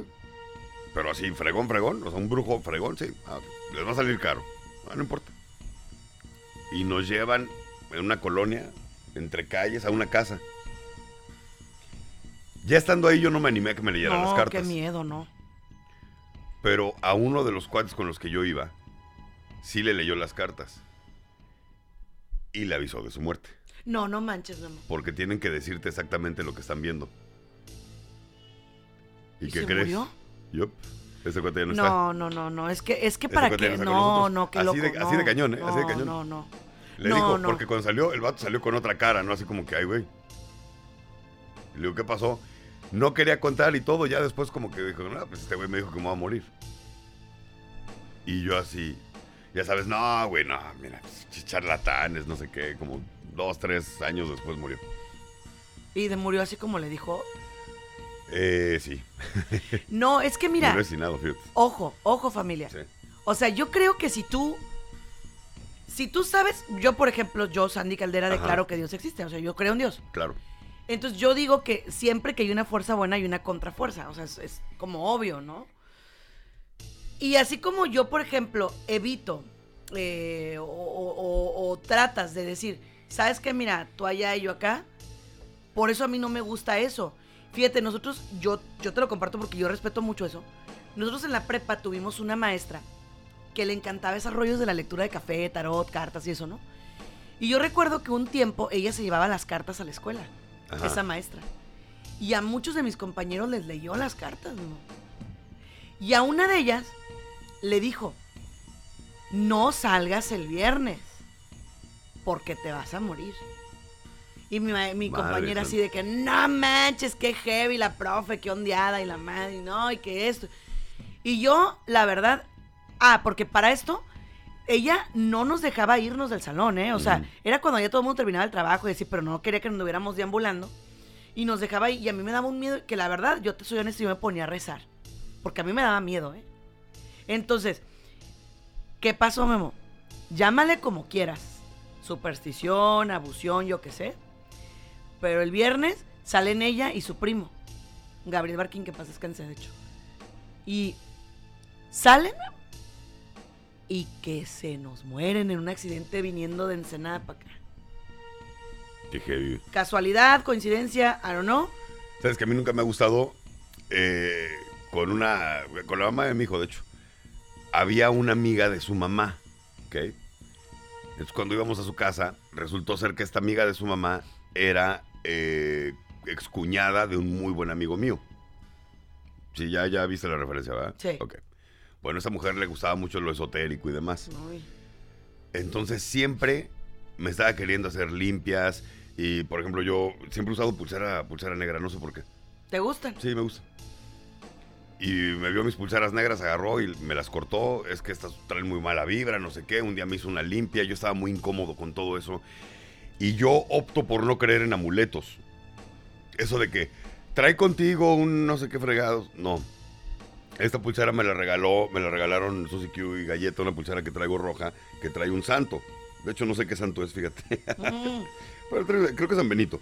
Speaker 2: Pero así, fregón, fregón. O sea, un brujo fregón, sí. Ah, les va a salir caro. Ah, no importa. Y nos llevan en una colonia, entre calles, a una casa. Ya estando ahí, yo no me animé a que me leyeran las cartas.
Speaker 3: qué miedo, no.
Speaker 2: Pero a uno de los cuates con los que yo iba, sí le leyó las cartas. Y le avisó de su muerte.
Speaker 3: No, no manches, Memo.
Speaker 2: Porque tienen que decirte exactamente lo que están viendo. ¿Y,
Speaker 3: ¿Y
Speaker 2: qué
Speaker 3: se
Speaker 2: crees?
Speaker 3: murió?
Speaker 2: Yup. Ese cuate ya no, está.
Speaker 3: No, no, no, no. Es que, es que
Speaker 2: Ese
Speaker 3: para qué.
Speaker 2: no
Speaker 3: No, no, qué
Speaker 2: Así
Speaker 3: loco.
Speaker 2: de- así de
Speaker 3: no.
Speaker 2: cañón, ¿eh? Así de
Speaker 3: No,
Speaker 2: cañón.
Speaker 3: No, no.
Speaker 2: Le
Speaker 3: No,
Speaker 2: dijo,
Speaker 3: no.
Speaker 2: porque cuando salió, el vato salió con otra cara, ¿no? Así como que, ay, güey. Le digo, ¿qué pasó? No quería contar y todo, ya después como que dijo, no, pues este güey me dijo que me va a morir. Y yo así, ya sabes, no, güey, no, mira, ch- charlatanes, no sé qué, como dos, tres años después murió.
Speaker 3: Y de murió así como le dijo.
Speaker 2: Eh, sí,
Speaker 3: No, es que mira,
Speaker 2: fíjate.
Speaker 3: ojo, ojo familia.
Speaker 2: Sí.
Speaker 3: O sea, yo creo que si tú, si tú sabes, yo por ejemplo, yo, Sandy Caldera,
Speaker 2: Ajá.
Speaker 3: declaro que Dios existe. O sea, yo creo en Dios.
Speaker 2: Claro.
Speaker 3: Entonces yo digo que siempre que hay una fuerza buena hay una contrafuerza. O sea, es, como obvio, ¿no? Y así como yo, por ejemplo, evito eh, o tratas de decir, ¿sabes qué? Mira, tú allá y yo acá. Por eso a mí no me gusta eso. Fíjate, nosotros, yo, yo te lo comparto porque yo respeto mucho eso. Nosotros en la prepa tuvimos una maestra que le encantaba esos rollos de la lectura de café, tarot, cartas y eso, ¿no? Y yo recuerdo que un tiempo ella se llevaba las cartas a la escuela,
Speaker 2: Ajá.
Speaker 3: esa maestra. Y a muchos de mis compañeros les leyó las cartas, ¿no? Y a una de ellas le dijo, no salgas el viernes, porque te vas a morir. Y mi, mi compañera así de que, no manches, qué heavy la profe, qué ondeada y la madre, y no, y que esto. Y yo, la verdad, ah, porque para esto, ella no nos dejaba irnos del salón, ¿eh? O sea, era cuando ya todo el mundo terminaba el trabajo y decir, pero no quería que nos anduviéramos deambulando. Y nos dejaba ahí. Y a mí me daba un miedo que la verdad, yo te soy honesto, yo me ponía a rezar. Porque a mí me daba miedo, ¿eh? Entonces, ¿qué pasó, Memo? Llámale como quieras. Superstición, abusión, yo qué sé. Pero el viernes salen ella y su primo. Gabriel Barquín, que pasa descanse, de hecho. Y salen y que se nos mueren en un accidente viniendo de Ensenada para acá.
Speaker 2: Qué heavy.
Speaker 3: Casualidad, coincidencia, I don't know.
Speaker 2: Sabes que a mí nunca me ha gustado eh, con una. con la mamá de mi hijo, de hecho. Había una amiga de su mamá, ¿ok? Entonces cuando íbamos a su casa, resultó ser que esta amiga de su mamá era eh, excuñada de un muy buen amigo mío. Sí, ya, ya viste la referencia, ¿verdad?
Speaker 3: Sí.
Speaker 2: Ok. Bueno, a esa mujer le gustaba mucho lo esotérico y demás. Entonces siempre me estaba queriendo hacer limpias. Y por ejemplo, yo siempre he usado pulsera, pulsera negra, no sé por qué.
Speaker 3: ¿Te gustan?
Speaker 2: Sí, me gusta. Y me vio mis pulseras negras, agarró y me las cortó. Es que estas traen muy mala vibra, no sé qué. Un día me hizo una limpia, yo estaba muy incómodo con todo eso. Y yo opto por no creer en amuletos. Eso de que trae contigo un no sé qué fregados. No. Esta pulsera me la regaló, me la regalaron Susi Q y Galleta, una pulsera que traigo roja, que trae un santo. De hecho, no sé qué santo es, fíjate.
Speaker 3: Mm.
Speaker 2: Pero creo que es San Benito.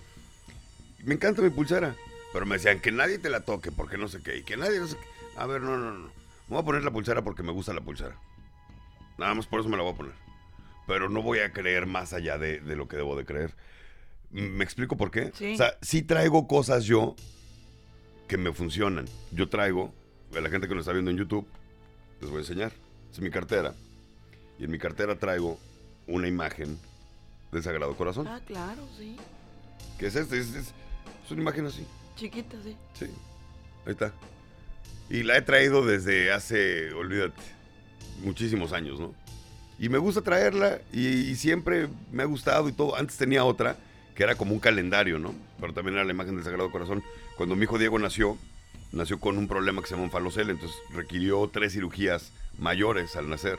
Speaker 2: Me encanta mi pulsera. Pero me decían que nadie te la toque porque no sé qué. Y que nadie no sé qué. A ver, no, no, no. Me voy a poner la pulsera porque me gusta la pulsera. Nada más por eso me la voy a poner. Pero no voy a creer más allá de, de lo que debo de creer. ¿Me explico por qué?
Speaker 3: Sí.
Speaker 2: O sea, sí traigo cosas yo que me funcionan. Yo traigo, a la gente que lo está viendo en YouTube, les voy a enseñar. Es mi cartera. Y en mi cartera traigo una imagen del Sagrado Corazón.
Speaker 3: Ah, claro, sí.
Speaker 2: ¿Qué es este? Es, es- es una imagen así.
Speaker 3: Chiquita, sí.
Speaker 2: Sí. Ahí está. Y la he traído desde hace, olvídate, muchísimos años, ¿no? Y me gusta traerla y, y siempre me ha gustado y todo. Antes tenía otra que era como un calendario, ¿no? Pero también era la imagen del Sagrado Corazón. Cuando mi hijo Diego nació, nació con un problema que se llama un falocel, entonces requirió tres cirugías mayores al nacer.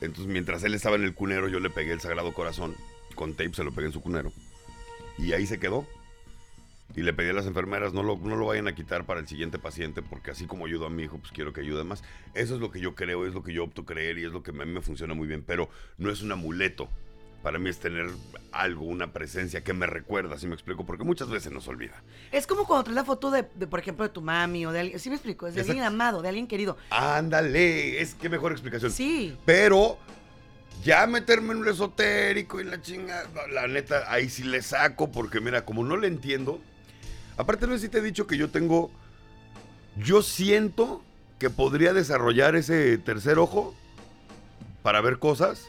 Speaker 2: Entonces mientras él estaba en el cunero, yo le pegué el Sagrado Corazón, con tape se lo pegué en su cunero. Y ahí se quedó. Y le pedí a las enfermeras, no lo, no lo vayan a quitar para el siguiente paciente, porque así como ayudo a mi hijo, pues quiero que ayude más. Eso es lo que yo creo, es lo que yo opto creer y es lo que a mí me funciona muy bien, pero no es un amuleto. Para mí es tener algo, una presencia que me recuerda, si me explico, porque muchas veces nos olvida.
Speaker 3: Es como cuando traes la foto de, de, por ejemplo, de tu mami o de alguien. Sí me explico, es de alguien amado, de alguien querido.
Speaker 2: Ándale, es que mejor explicación.
Speaker 3: Sí.
Speaker 2: Pero ya meterme en un esotérico y la chinga, la neta, ahí sí le saco, porque mira, como no le entiendo. Aparte, no sé si te he dicho que yo tengo. Yo siento que podría desarrollar ese tercer ojo para ver cosas,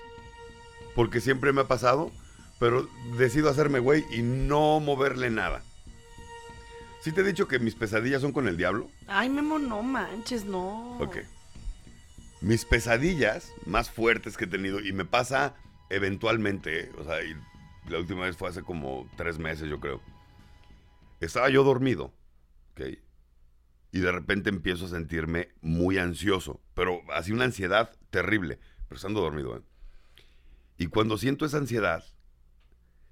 Speaker 2: porque siempre me ha pasado, pero decido hacerme güey y no moverle nada. Sí te he dicho que mis pesadillas son con el diablo.
Speaker 3: Ay, Memo, no manches, no.
Speaker 2: Ok. Mis pesadillas más fuertes que he tenido, y me pasa eventualmente, ¿eh? o sea, y la última vez fue hace como tres meses, yo creo. Estaba yo dormido, ¿ok? Y de repente empiezo a sentirme muy ansioso, pero así una ansiedad terrible, pero estando dormido, ¿eh? Y cuando siento esa ansiedad,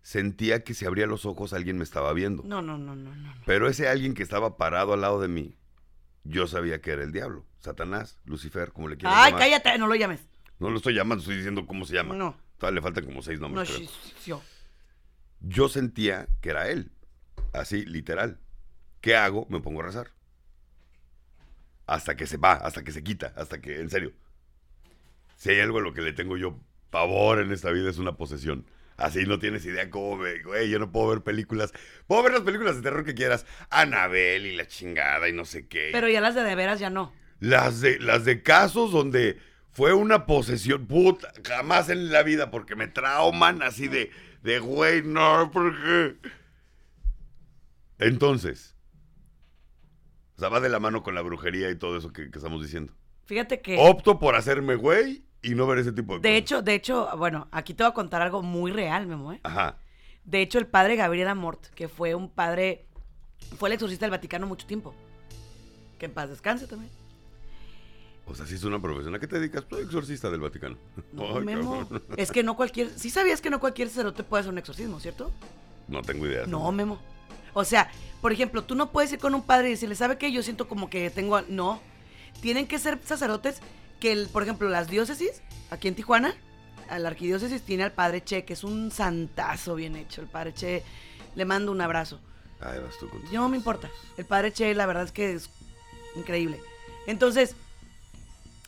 Speaker 2: sentía que si abría los ojos alguien me estaba viendo.
Speaker 3: No, no, no, no, no.
Speaker 2: Pero ese alguien que estaba parado al lado de mí, yo sabía que era el diablo, Satanás, Lucifer, como le quieras
Speaker 3: Ay,
Speaker 2: llamar.
Speaker 3: cállate, no lo llames.
Speaker 2: No lo estoy llamando, estoy diciendo cómo se llama.
Speaker 3: No.
Speaker 2: Todavía le faltan como seis
Speaker 3: No,
Speaker 2: nombres. creo.
Speaker 3: sí, yo.
Speaker 2: Yo sentía que era él, así, literal. ¿Qué hago? Me pongo a rezar. Hasta que se va, hasta que se quita, hasta que, en serio. Si hay algo a lo que le tengo yo pavor en esta vida es una posesión. Así no tienes idea cómo me, güey, yo no puedo ver películas. Puedo ver las películas de terror que quieras. Anabel y la chingada y no sé qué.
Speaker 3: Pero ya las de de veras ya no.
Speaker 2: Las de, las de casos donde fue una posesión, puta, jamás en la vida, porque me trauman así de, de güey, no, porque. Entonces, o sea, va de la mano con la brujería y todo eso que, que estamos diciendo.
Speaker 3: Fíjate que.
Speaker 2: Opto por hacerme güey y no ver ese tipo de cosas.
Speaker 3: De hecho, de hecho, bueno, aquí te voy a contar algo muy real, Memo, ¿eh?
Speaker 2: Ajá.
Speaker 3: De hecho, el padre Gabriel Amort, que fue un padre, fue el exorcista del Vaticano mucho tiempo. Que en paz descanse también.
Speaker 2: O sea, si es una profesión. ¿A qué te dedicas? Soy exorcista del Vaticano.
Speaker 3: No,
Speaker 2: Ay,
Speaker 3: Memo. Es que no cualquier. Sí sabías que no cualquier sacerdote puede hacer un exorcismo, ¿cierto?
Speaker 2: No tengo idea.
Speaker 3: No, Memo. O sea, por ejemplo, tú no puedes ir con un padre y decirle, ¿sabe qué? Yo siento como que tengo. a-". No. Tienen que ser sacerdotes que, el- por ejemplo, las diócesis, aquí en Tijuana, a la arquidiócesis tiene al padre Che, que es un santazo bien hecho. El padre Che, le mando un abrazo.
Speaker 2: Ahí vas tú con tus
Speaker 3: No me importa. El padre Che, la verdad es que es increíble. Entonces,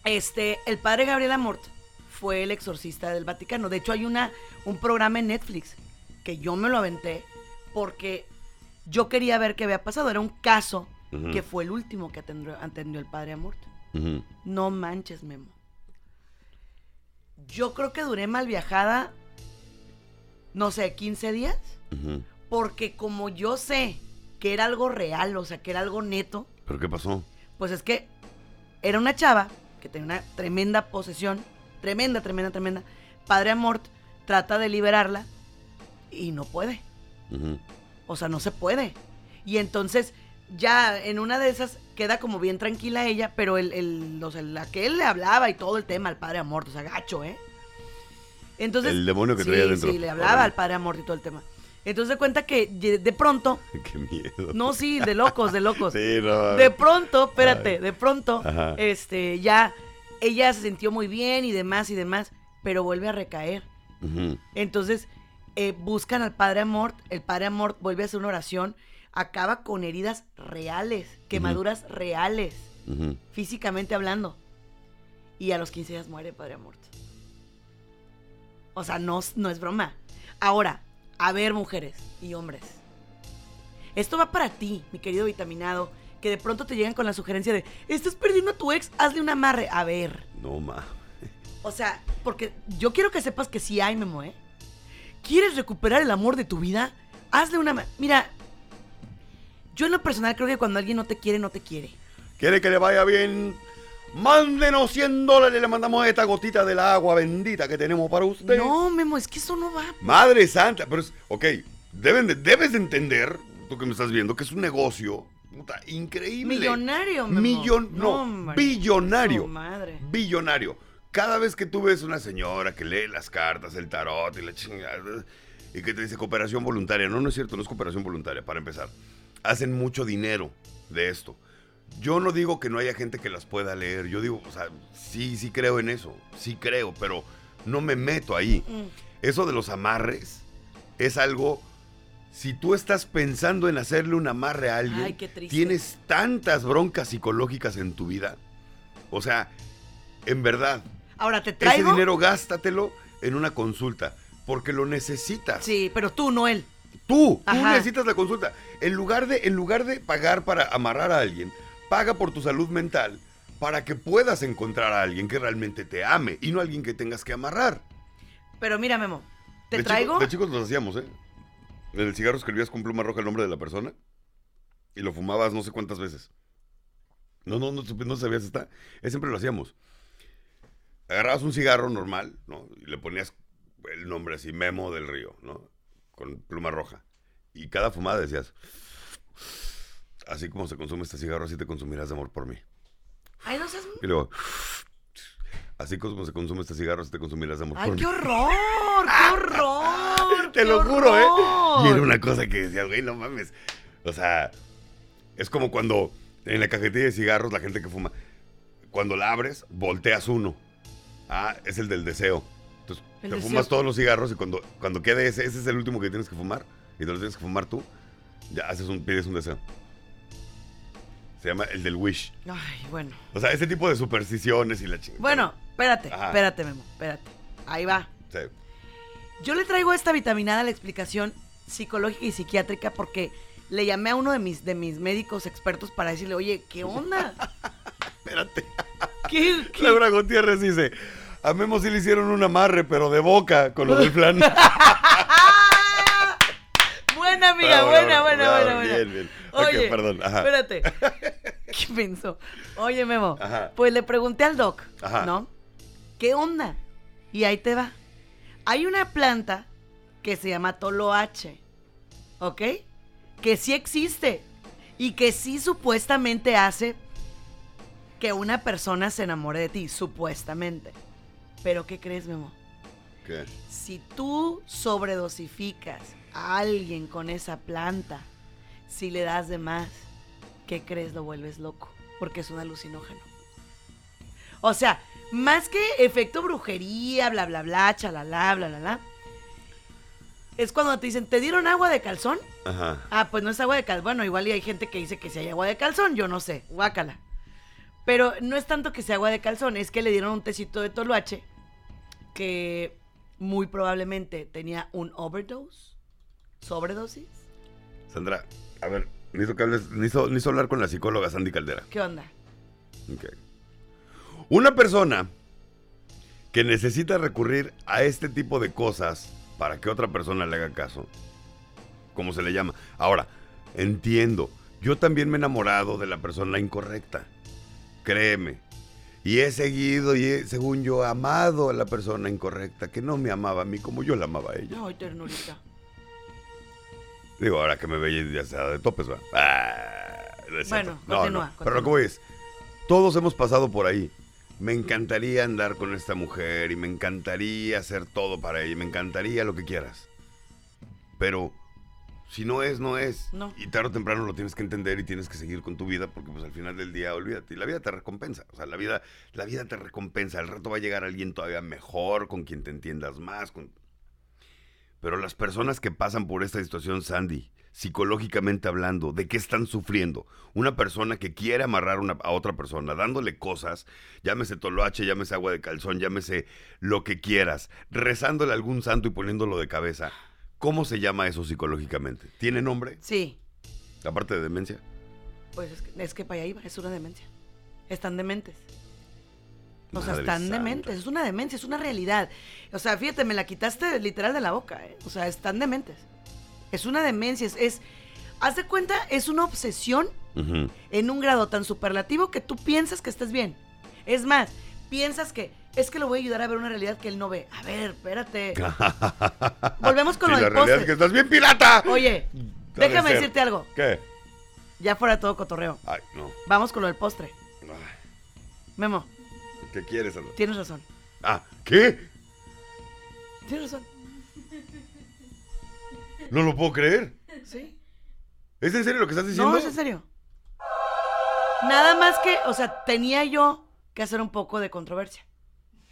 Speaker 3: este, el padre Gabriel Amort fue el exorcista del Vaticano. De hecho, hay una, un programa en Netflix que yo me lo aventé porque yo quería ver qué había pasado. Era un caso que fue el último que atendió, atendió el padre Amort. No manches, Memo. Yo creo que duré mal viajada, no sé, 15 días. Porque como yo sé que era algo real, o sea, que era algo neto,
Speaker 2: ¿Pero qué pasó?
Speaker 3: pues es que era una chava que tenía una tremenda posesión, tremenda, tremenda, tremenda. Padre Amort trata de liberarla y no puede. O sea, no se puede. Y entonces ya en una de esas queda como bien tranquila ella, pero el, el, o sea, la que él le hablaba y todo el tema al Padre Amort, o sea, gacho, ¿eh? Entonces,
Speaker 2: El demonio que
Speaker 3: sí,
Speaker 2: traía dentro.
Speaker 3: Sí, le hablaba al Padre Amort y todo el tema. Entonces de cuenta que de pronto
Speaker 2: Qué miedo.
Speaker 3: no, sí, de locos, de locos.
Speaker 2: Sí, no.
Speaker 3: De pronto, espérate,
Speaker 2: Ay.
Speaker 3: de pronto,
Speaker 2: Ajá.
Speaker 3: este, ya ella se sintió muy bien y demás y demás, pero vuelve a recaer. Entonces, eh, buscan al Padre Amort, el Padre Amort vuelve a hacer una oración, acaba con heridas reales, quemaduras reales, físicamente hablando. Y a los 15 días muere Padre Amort. O sea, no, no es broma. Ahora, a ver, mujeres y hombres. Esto va para ti, mi querido vitaminado, que de pronto te llegan con la sugerencia de, estás perdiendo a tu ex, hazle un amarre. A ver,
Speaker 2: No, ma.
Speaker 3: o sea, porque yo quiero que sepas que sí hay, Memo, ¿eh? ¿Quieres recuperar el amor de tu vida? Hazle una... Mira, yo en lo personal creo que cuando alguien no te quiere, no te quiere.
Speaker 2: ¿Quiere que le vaya bien? Mándenos 100 dólares y le mandamos esta gotita del agua bendita que tenemos para usted.
Speaker 3: No, Memo, es que eso no va.
Speaker 2: Madre santa, pero es, ok, deben de- debes de entender, tú que me estás viendo, que es un negocio puta, increíble.
Speaker 3: Millonario, Memo.
Speaker 2: Millon, no, billonario.
Speaker 3: Madre.
Speaker 2: Billonario. Cada vez que tú ves una señora que lee las cartas, el tarot y la chingada, y que te dice cooperación voluntaria, no, no es cierto, no es cooperación voluntaria, para empezar. Hacen mucho dinero de esto. Yo no digo que no haya gente que las pueda leer, yo digo, o sea, sí, sí creo en eso, sí creo, pero no me meto ahí.
Speaker 3: Mm.
Speaker 2: Eso de los amarres es algo. Si tú estás pensando en hacerle un amarre a alguien,
Speaker 3: Ay, qué
Speaker 2: tienes tantas broncas psicológicas en tu vida. O sea, en verdad,
Speaker 3: Ahora, ¿te
Speaker 2: ese
Speaker 3: traigo?
Speaker 2: dinero gástatelo en una consulta, porque lo necesitas.
Speaker 3: Sí, pero tú, no él.
Speaker 2: Tú, tú necesitas la consulta. En lugar, de, en lugar de pagar para amarrar a alguien, paga por tu salud mental para que puedas encontrar a alguien que realmente te ame y no a alguien que tengas que amarrar.
Speaker 3: Pero mira, Memo, ¿te
Speaker 2: de
Speaker 3: traigo?
Speaker 2: chico- de chicos los hacíamos, ¿eh? En el cigarro escribías con pluma roja el nombre de la persona y lo fumabas no sé cuántas veces. No, no, no, no sabías esta. Eh, siempre lo hacíamos. Agarrabas un cigarro normal, ¿no? Y le ponías el nombre así, Memo del Río, ¿no? Con pluma roja. Y cada fumada decías, así como se consume este cigarro, así te consumirás de amor por mí.
Speaker 3: Ay, no seas...
Speaker 2: Y luego, así como se consume este cigarro, así te consumirás de amor
Speaker 3: Ay,
Speaker 2: por
Speaker 3: qué
Speaker 2: mí.
Speaker 3: horror, qué horror.
Speaker 2: Te
Speaker 3: qué
Speaker 2: lo juro, ¿eh? Y era una cosa que decía, güey, no mames. O sea, es como cuando en la cajetilla de cigarros la gente que fuma, cuando la abres, volteas uno. Ah, es el del deseo. Entonces,
Speaker 3: El
Speaker 2: te fumas todos los cigarros y cuando, cuando quede ese, ese es el último que tienes que fumar y te lo tienes que fumar tú, ya haces un, pides un deseo. Se llama el del wish.
Speaker 3: Ay, bueno.
Speaker 2: O sea, ese tipo de supersticiones y la chingada.
Speaker 3: Bueno, espérate,
Speaker 2: Ajá.
Speaker 3: espérate, Memo, espérate. Ahí va.
Speaker 2: Sí.
Speaker 3: Yo le traigo esta vitaminada a la explicación psicológica y psiquiátrica porque le llamé a uno de mis, de mis médicos expertos para decirle, oye, ¿qué onda?
Speaker 2: Espérate.
Speaker 3: ¿Qué, qué?
Speaker 2: Laura Gutiérrez dice, a Memo sí le hicieron un amarre, pero de boca, con lo del plan.
Speaker 3: ¡Ah! Buena, amiga,
Speaker 2: Bravo,
Speaker 3: buena,
Speaker 2: bravo,
Speaker 3: buena,
Speaker 2: bravo,
Speaker 3: buena, buena.
Speaker 2: bien, bien. Ok,
Speaker 3: Oye,
Speaker 2: perdón, ajá.
Speaker 3: espérate. ¿Qué pensó? Oye, Memo,
Speaker 2: Ajá.
Speaker 3: pues le pregunté al doc,
Speaker 2: Ajá.
Speaker 3: ¿no? ¿Qué onda? Y ahí te va. Hay una planta que se llama toloache, ¿ok? Que sí existe y que sí supuestamente hace que una persona se enamore de ti, supuestamente. Pero ¿qué crees, Memo?
Speaker 2: ¿Qué?
Speaker 3: Si tú sobredosificas a alguien con esa planta, si le das de más, ¿qué crees? Lo vuelves loco, porque es un alucinógeno. O sea, más que efecto brujería, bla, bla, bla, chalala, bla, bla, bla. Es cuando te dicen, ¿te dieron agua de calzón?
Speaker 2: Ajá.
Speaker 3: Ah, pues no es agua de calzón. Bueno, igual y hay gente que dice que si hay agua de calzón, yo no sé, guácala. Pero no es tanto que sea agua de calzón, es que le dieron un tecito de toloache que muy probablemente tenía un overdose, sobredosis.
Speaker 2: Sandra, a ver, necesito que hables, necesito, necesito hablar con la psicóloga Sandy Caldera.
Speaker 3: ¿Qué onda?
Speaker 2: Ok. Una persona que necesita recurrir a este tipo de cosas para que otra persona le haga caso, ¿cómo se le llama? Ahora, entiendo, yo también me he enamorado de la persona incorrecta, créeme. Y he seguido y he, según yo, amado a la persona incorrecta, que no me amaba a mí como yo la amaba a ella.
Speaker 3: Ay, ternurita.
Speaker 2: Digo, ahora que me ve ya sea de topes, va. Ah, no
Speaker 3: Bueno, continúa,
Speaker 2: Pero lo que voy es, todos hemos pasado por ahí. Me encantaría andar con esta mujer y me encantaría hacer todo para ella, y me encantaría lo que quieras. Pero si no es, no es.
Speaker 3: No.
Speaker 2: Y tarde o temprano lo tienes que entender y tienes que seguir con tu vida porque pues al final del día, olvídate, y la vida te recompensa. O sea, la vida, la vida te recompensa. Al rato va a llegar alguien todavía mejor, con quien te entiendas más, con, pero las personas que pasan por esta situación, Sandy, psicológicamente hablando, ¿de qué están sufriendo? Una persona que quiere amarrar una- a otra persona, dándole cosas, llámese toloache, llámese agua de calzón, llámese lo que quieras, rezándole a algún santo y poniéndolo de cabeza. ¿Cómo se llama eso psicológicamente? ¿Tiene nombre?
Speaker 3: Sí,
Speaker 2: Aparte de demencia.
Speaker 3: pues es que, es que para allá iba, es una demencia. Están dementes. O sea,
Speaker 2: Madre
Speaker 3: están
Speaker 2: santa.
Speaker 3: dementes, es una demencia, es una realidad. O sea, fíjate, me la quitaste literal de la boca, ¿eh? O sea, están dementes. Es una demencia, es, es haz de cuenta, es una obsesión en un grado tan superlativo que tú piensas que estás bien. Es más, piensas que es que lo voy a ayudar a ver una realidad que él no ve. A ver, espérate. Volvemos con
Speaker 2: Sí,
Speaker 3: lo
Speaker 2: la
Speaker 3: del
Speaker 2: realidad es
Speaker 3: postre.
Speaker 2: que estás bien pirata.
Speaker 3: Oye, déjame
Speaker 2: ser.
Speaker 3: decirte algo.
Speaker 2: ¿Qué?
Speaker 3: Ya fuera todo cotorreo.
Speaker 2: Ay, no.
Speaker 3: Vamos con lo del postre.
Speaker 2: Ay,
Speaker 3: Memo,
Speaker 2: ¿Qué quieres, Sandra?
Speaker 3: tienes razón.
Speaker 2: Ah, ¿qué?
Speaker 3: Tienes razón.
Speaker 2: No lo puedo creer.
Speaker 3: Sí.
Speaker 2: ¿Es en serio lo que estás diciendo?
Speaker 3: No, es en serio. Nada más que, o sea, tenía yo que hacer un poco de controversia.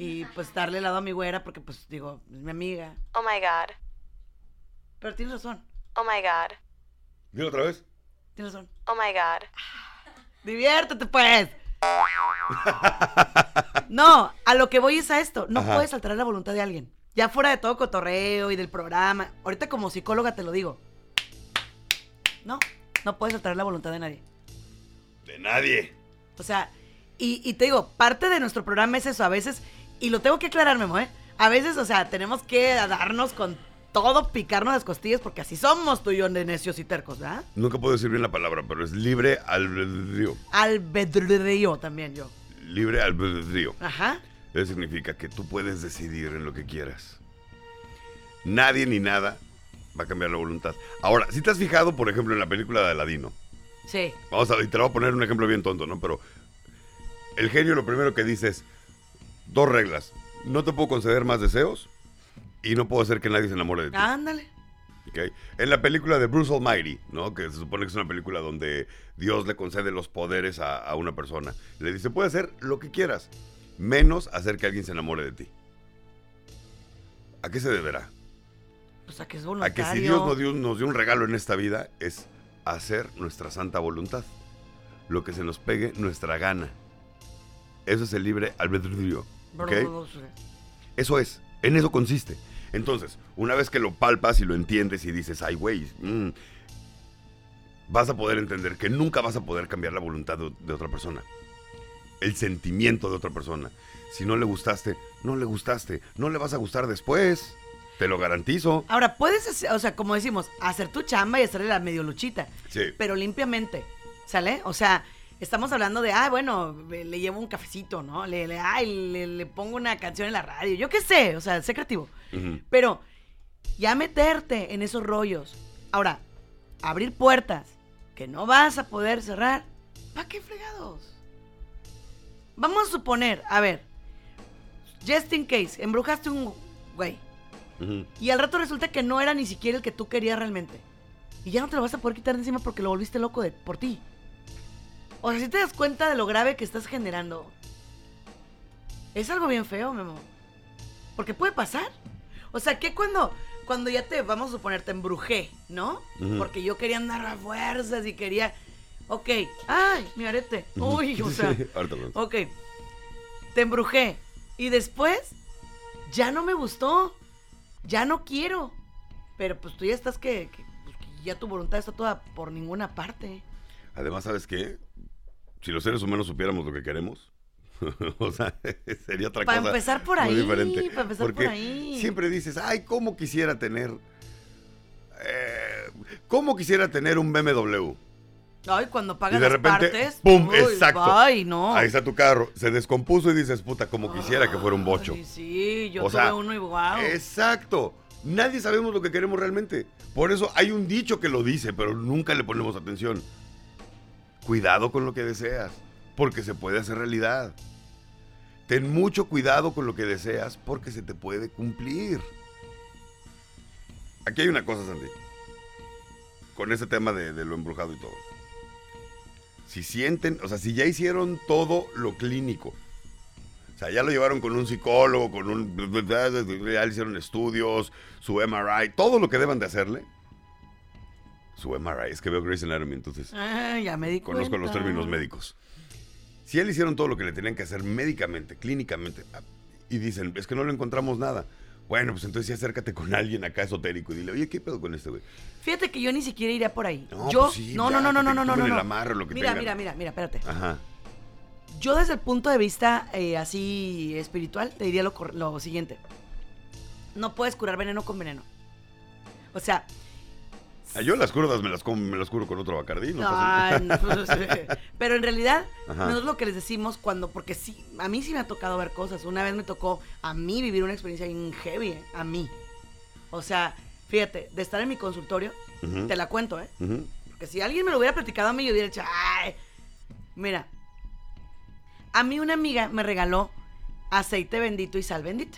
Speaker 3: Y pues darle lado a mi güera porque, pues, digo, es mi amiga.
Speaker 5: Oh my god.
Speaker 3: Pero tienes razón,
Speaker 5: Oh my god.
Speaker 2: Dilo otra vez.
Speaker 3: tienes razón.
Speaker 5: Oh my god.
Speaker 3: Diviértete, pues. No, a lo que voy es a esto. No
Speaker 2: Ajá.
Speaker 3: puedes alterar la voluntad de alguien. Ya fuera de todo cotorreo y del programa. Ahorita como psicóloga te lo digo. No, no puedes alterar la voluntad de nadie.
Speaker 2: De nadie.
Speaker 3: O sea, y, y te digo, parte de nuestro programa es eso. A veces, y lo tengo que aclarar, Memo, ¿eh? A veces, o sea, tenemos que darnos con todo, picarnos las costillas, porque así somos tú y yo de necios y tercos, ¿verdad?
Speaker 2: Nunca puedo decir bien la palabra, pero es libre albedrío.
Speaker 3: Albedrío también yo.
Speaker 2: Libre albedrío.
Speaker 3: Ajá.
Speaker 2: Eso significa que tú puedes decidir en lo que quieras. Nadie ni nada va a cambiar la voluntad. Ahora, si te has fijado, por ejemplo, en la película de Aladino,
Speaker 3: Sí.
Speaker 2: vamos a, y te lo voy a poner un ejemplo bien tonto, ¿no? Pero el genio lo primero que dice es dos reglas. No te puedo conceder más deseos y no puedo hacer que nadie se enamore de ti.
Speaker 3: Ándale.
Speaker 2: ¿ok? En la película de Bruce Almighty, ¿no? Que se supone que es una película donde Dios le concede los poderes a, a una persona. Le dice, puedes hacer lo que quieras, menos hacer que alguien se enamore de ti. ¿A qué se deberá?
Speaker 3: O sea, que es
Speaker 2: A
Speaker 3: voluntario.
Speaker 2: que si Dios nos dio, nos dio un regalo en esta vida es hacer nuestra santa voluntad. Lo que se nos pegue nuestra gana. Eso es el libre albedrío. ¿Ok? Eso es, en eso consiste. Entonces, una vez que lo palpas y lo entiendes y dices, ay, güey, mm", vas a poder entender que nunca vas a poder cambiar la voluntad de, de otra persona. El sentimiento de otra persona. Si no le gustaste, no le gustaste. No le vas a gustar después. Te lo garantizo.
Speaker 3: Ahora, puedes, hacer- o sea, como decimos, hacer tu chamba y hacerle la medio luchita,
Speaker 2: Sí.
Speaker 3: pero limpiamente, ¿sale? O sea, estamos hablando de, ah, bueno, le le llevo un cafecito, ¿no? Le, le, ay, le, le pongo una canción en la radio, yo qué sé, o sea, sé creativo. Pero ya meterte en esos rollos. Ahora, abrir puertas que no vas a poder cerrar, ¿para qué fregados? vamos a suponer, a ver, just in case, embrujaste un güey. Y al rato resulta que no era ni siquiera el que tú querías realmente. Y ya no te lo vas a poder quitar de encima porque lo volviste loco de, por ti. O sea, si te das cuenta de lo grave que estás generando. Es algo bien feo, Memo. Porque puede pasar. O sea, que cuando, cuando ya te, vamos a suponer, te embrujé, ¿no? Porque yo quería andar a fuerzas y quería... Ok, ay, mi arete. Uy, o sea... Ok. Te embrujé. Y después, ya no me gustó. Ya no quiero. Pero pues tú ya estás que, pues, que ya tu voluntad está toda por ninguna parte.
Speaker 2: Además, ¿sabes qué? Si los seres humanos supiéramos lo que queremos, o sea, sería otra
Speaker 3: Pa'
Speaker 2: cosa.
Speaker 3: empezar por
Speaker 2: muy
Speaker 3: ahí,
Speaker 2: diferente.
Speaker 3: pa' empezar por
Speaker 2: Porque
Speaker 3: ahí.
Speaker 2: siempre dices, ay, ¿cómo quisiera tener. eh, ¿Cómo quisiera tener un BMW?
Speaker 3: Ay, cuando
Speaker 2: Y
Speaker 3: pagas
Speaker 2: de
Speaker 3: las
Speaker 2: repente,
Speaker 3: partes.
Speaker 2: ¡pum!
Speaker 3: uy,
Speaker 2: exacto.
Speaker 3: Ay, no.
Speaker 2: Ahí está tu carro, se descompuso y dices, puta, como quisiera que fuera un bocho.
Speaker 3: Ay, sí, yo
Speaker 2: O
Speaker 3: tuve
Speaker 2: sea,
Speaker 3: uno y wow.
Speaker 2: Exacto. Nadie sabemos lo que queremos realmente. Por eso hay un dicho que lo dice, pero nunca le ponemos atención. Cuidado con lo que deseas, porque se puede hacer realidad. Ten mucho cuidado con lo que deseas, porque se te puede cumplir. Aquí hay una cosa, Sandy. Con ese tema de, de lo embrujado y todo. Si sienten, o sea, si ya hicieron todo lo clínico, o sea, ya lo llevaron con un psicólogo, con un... Ya le hicieron estudios, su MRI, todo lo que deban de hacerle. Su MRI, es que veo Grey's Anatomy, entonces
Speaker 3: Ah, ya me di
Speaker 2: conozco los términos médicos. Si le hicieron todo lo que le tenían que hacer médicamente, clínicamente, y dicen, es que no le encontramos nada. Bueno, pues entonces sí acércate con alguien acá esotérico y dile, oye, ¿qué pedo con este güey?
Speaker 3: Fíjate que yo ni siquiera iría por ahí.
Speaker 2: No,
Speaker 3: yo,
Speaker 2: pues sí,
Speaker 3: no,
Speaker 2: ya,
Speaker 3: no, no, no, no, no, no, no.
Speaker 2: el amarre o lo que
Speaker 3: mira,
Speaker 2: tengan.
Speaker 3: mira, mira, mira, espérate.
Speaker 2: Ajá.
Speaker 3: Yo desde el punto de vista eh, así espiritual te diría lo, lo siguiente. No puedes curar veneno con veneno. O sea,
Speaker 2: yo las curdas me las, como, me las curo con otro bacardí, no pasa
Speaker 3: ay, no, pero en realidad
Speaker 2: Ajá.
Speaker 3: no es lo que les decimos cuando, porque sí, a mí sí me ha tocado ver cosas. Una vez me tocó a mí vivir una experiencia bien heavy, eh, a mí. O sea, fíjate, de estar en mi consultorio, te la cuento, ¿eh? Porque si alguien me lo hubiera platicado a mí, yo hubiera dicho, ay, mira, a mí una amiga me regaló aceite bendito y sal bendita,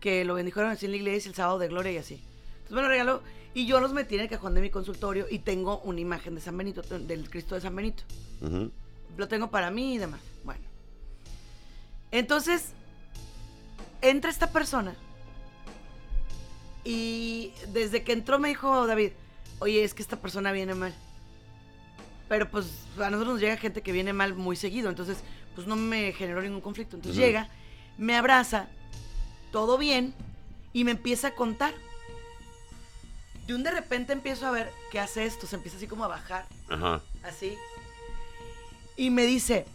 Speaker 3: que lo bendijeron así en la iglesia el sábado de gloria y así. Entonces me lo regaló y yo los metí en el cajón de mi consultorio y tengo una imagen de San Benito, del Cristo de San Benito. Lo tengo para mí y demás. Bueno. Entonces, entra esta persona y desde que entró me dijo David, oye, es que esta persona viene mal. Pero pues a nosotros nos llega gente que viene mal muy seguido, entonces pues no me generó ningún conflicto. Entonces llega, me abraza, todo bien, y me empieza a contar. De un de repente empiezo a ver que hace esto, se empieza así como a bajar
Speaker 2: Ajá.
Speaker 3: así. Y me dice,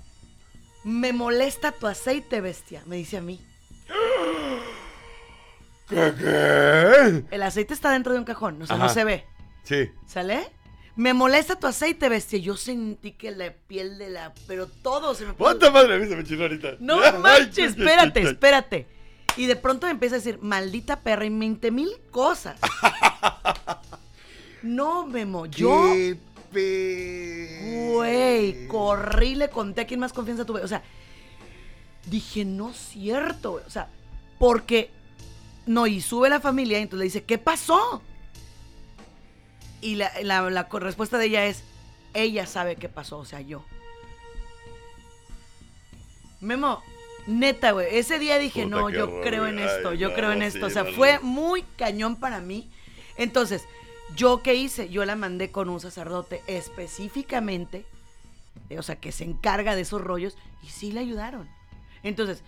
Speaker 3: me molesta tu aceite, bestia, me dice a mí.
Speaker 2: ¿Qué? qué?
Speaker 3: El aceite está dentro de un cajón, o sea, no se ve.
Speaker 2: Sí.
Speaker 3: ¿Sale? Me molesta tu aceite, bestia. Yo sentí que la piel de la... Pero todo se me.
Speaker 2: ¡Puta madre! A mí se me chinó ahorita.
Speaker 3: No manches, espérate, espérate. Y de pronto empieza a decir, maldita perra, y 20 mil cosas. no, Memo, yo...
Speaker 2: ¡Qué pe...
Speaker 3: Güey, corrí, le conté a quién más confianza tuve. O sea, dije, no es cierto, güey. O sea, porque. No, y sube la familia y entonces le dice, ¿qué pasó? Y la, la- la respuesta de ella es, ella sabe qué pasó, o sea, yo. Memo, neta, güey, ese día dije,
Speaker 2: Puta,
Speaker 3: no, yo
Speaker 2: horror,
Speaker 3: creo en esto,
Speaker 2: Ay,
Speaker 3: yo
Speaker 2: no,
Speaker 3: creo en esto.
Speaker 2: sí,
Speaker 3: o sea,
Speaker 2: no,
Speaker 3: fue
Speaker 2: no.
Speaker 3: muy cañón para mí. Entonces, ¿yo qué hice? Yo la mandé con un sacerdote específicamente, eh, o sea, que se encarga de esos rollos, y sí le ayudaron. Entonces,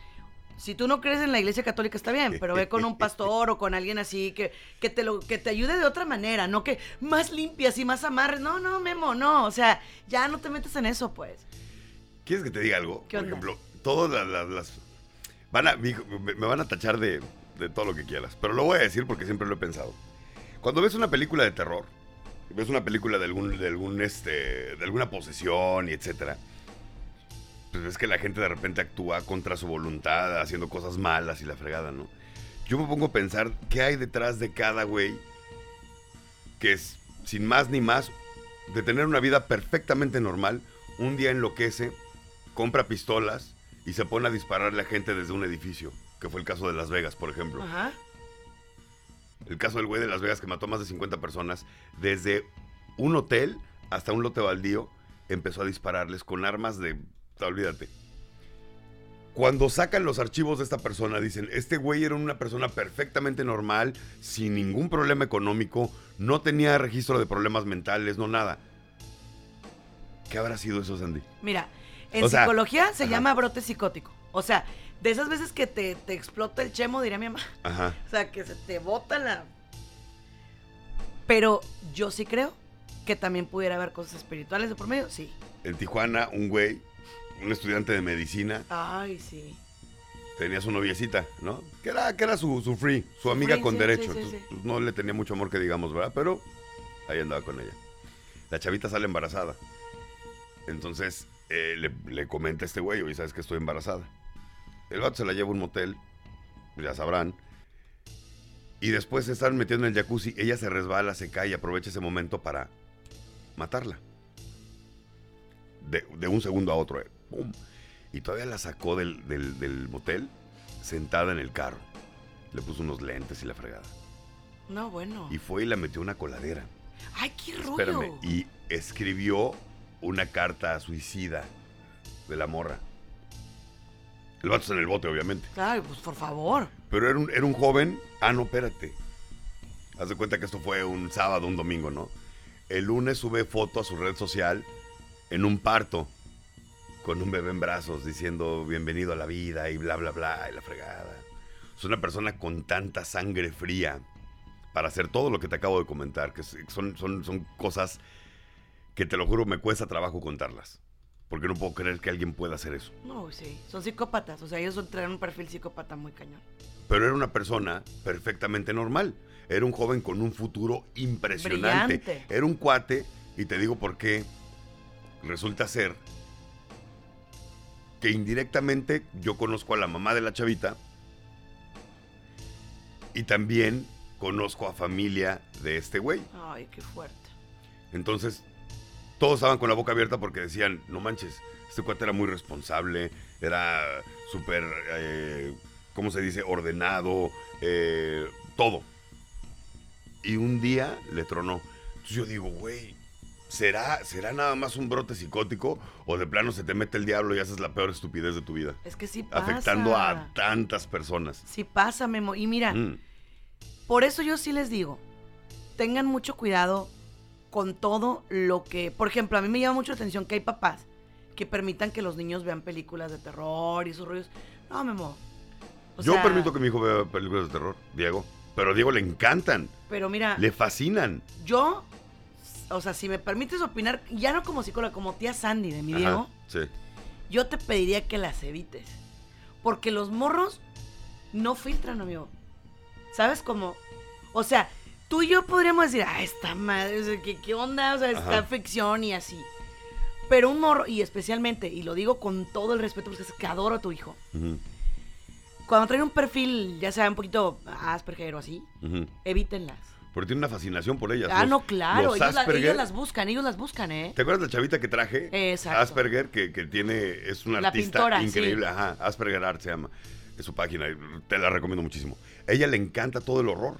Speaker 3: si tú no crees en la iglesia católica está bien, pero ve con un pastor o con alguien así que, que, te, lo, que te ayude de otra manera, no que más limpias y más amarres. No, no, Memo, no. O sea, ya no te metes en eso, pues.
Speaker 2: ¿Quieres que te diga algo?
Speaker 3: ¿Qué
Speaker 2: Por
Speaker 3: onda?
Speaker 2: ejemplo, todas las... las- las- van a, me, van a tachar de, de todo lo que quieras, pero lo voy a decir porque siempre lo he pensado. Cuando ves una película de terror, ves una película de algún, de algún, este, de alguna posesión y etcétera, pues ves que la gente de repente actúa contra su voluntad, haciendo cosas malas y la fregada, ¿no? Yo me pongo a pensar qué hay detrás de cada güey que es, sin más ni más, de tener una vida perfectamente normal, un día enloquece, compra pistolas y se pone a dispararle a gente desde un edificio, que fue el caso de Las Vegas, por ejemplo.
Speaker 3: Ajá.
Speaker 2: El caso del güey de Las Vegas que mató a más de 50 personas, desde un hotel hasta un lote baldío, empezó a dispararles con armas de... Olvídate. Cuando sacan los archivos de esta persona, dicen, este güey era una persona perfectamente normal, sin ningún problema económico, no tenía registro de problemas mentales, no nada. ¿Qué habrá sido eso, Sandy?
Speaker 3: Mira, en
Speaker 2: O sea,
Speaker 3: psicología se
Speaker 2: ajá.
Speaker 3: llama brote psicótico. O sea, de esas veces que te, te explota el chemo, diría mi mamá.
Speaker 2: Ajá.
Speaker 3: O sea, que se te bota la... Pero yo sí creo que también pudiera haber cosas espirituales de por medio, sí.
Speaker 2: En Tijuana, un güey, un estudiante de medicina,
Speaker 3: Ay, sí.
Speaker 2: tenía su noviecita, ¿no? Que era, que era su, su free, su,
Speaker 3: Su
Speaker 2: amiga
Speaker 3: free,
Speaker 2: con
Speaker 3: sí,
Speaker 2: derecho.
Speaker 3: sí, sí,
Speaker 2: Entonces,
Speaker 3: sí.
Speaker 2: no le tenía mucho amor que digamos, ¿verdad? Pero ahí andaba con ella. La chavita sale embarazada. Entonces eh, le, le comenta a este güey, oye, ¿sabes que estoy embarazada? El vato se la lleva a un motel, ya sabrán. Y después se están metiendo en el jacuzzi. Ella se resbala, se cae y aprovecha ese momento para matarla. De, de un segundo a otro. eh. ¡Pum! Y todavía la sacó del, del- del motel sentada en el carro. Le puso unos lentes y la fregada.
Speaker 3: No, bueno.
Speaker 2: Y fue y la metió en una coladera.
Speaker 3: Ay, qué rollo.
Speaker 2: Espérame. Y escribió una carta suicida de la morra. El vato está en el bote, obviamente.
Speaker 3: Ay, pues por favor.
Speaker 2: Pero era un, era un joven. Ah, no, espérate. Haz de cuenta que esto fue un sábado, un domingo, ¿no? El lunes sube foto a su red social en un parto con un bebé en brazos diciendo bienvenido a la vida y bla, bla, bla, y la fregada. Es una persona con tanta sangre fría para hacer todo lo que te acabo de comentar, que son, son, son cosas que te lo juro me cuesta trabajo contarlas. Porque no puedo creer que alguien pueda hacer eso.
Speaker 3: No, sí. Son psicópatas. O sea, ellos traen un perfil psicópata muy cañón.
Speaker 2: pero era una persona perfectamente normal. Era un joven con un futuro impresionante.
Speaker 3: Brillante.
Speaker 2: Era un cuate, y te digo por qué. Resulta ser que indirectamente yo conozco a la mamá de la chavita y también conozco a familia de este güey.
Speaker 3: Ay, qué fuerte.
Speaker 2: Entonces, todos estaban con la boca abierta porque decían, no manches, este cuate era muy responsable, era súper, eh, ¿cómo se dice? Ordenado, eh, todo. Y un día le tronó. Entonces yo digo, güey, ¿será, ¿será nada más un brote psicótico o de plano se te mete el diablo y haces la peor estupidez de tu vida?
Speaker 3: Es que sí pasa.
Speaker 2: Afectando a tantas personas.
Speaker 3: Sí pasa, Memo. Y mira,
Speaker 2: Mm,
Speaker 3: por eso yo sí les digo, tengan mucho cuidado con todo lo que... Por ejemplo, a mí me llama mucho la atención que hay papás que permitan que los niños vean películas de terror y esos rollos. No, Memo. O
Speaker 2: yo
Speaker 3: sea,
Speaker 2: permito que mi hijo vea películas de terror, Diego. Pero a Diego le encantan,
Speaker 3: Pero mira,
Speaker 2: le fascinan.
Speaker 3: yo, o sea, si me permites opinar, ya no como psicóloga, como tía Sandy de mi
Speaker 2: Ajá,
Speaker 3: Diego,
Speaker 2: sí.
Speaker 3: yo te pediría que las evites. Porque los morros no filtran, amigo. ¿Sabes cómo? O sea, tú y yo podríamos decir, ah, esta madre, o sea, ¿qué, qué onda? O sea, esta
Speaker 2: Ajá.
Speaker 3: ficción y así. Pero un morro, y especialmente, y lo digo con todo el respeto, porque es que adoro a tu hijo. Cuando traen un perfil, ya sea un poquito Asperger o así,
Speaker 2: ujú.
Speaker 3: evítenlas.
Speaker 2: Porque tiene una fascinación por ellas.
Speaker 3: Ah,
Speaker 2: Los-
Speaker 3: no, claro.
Speaker 2: los
Speaker 3: Ellos, la-
Speaker 2: Asperger-
Speaker 3: ellos las buscan, ellos las buscan, ¿eh?
Speaker 2: ¿Te acuerdas de la chavita que traje?
Speaker 3: Exacto.
Speaker 2: Asperger, que, que tiene, es una
Speaker 3: La
Speaker 2: artista
Speaker 3: pintora, sí.
Speaker 2: increíble. Ajá, Asperger Art se llama. Es su página, te la recomiendo muchísimo. Ella le encanta todo el horror.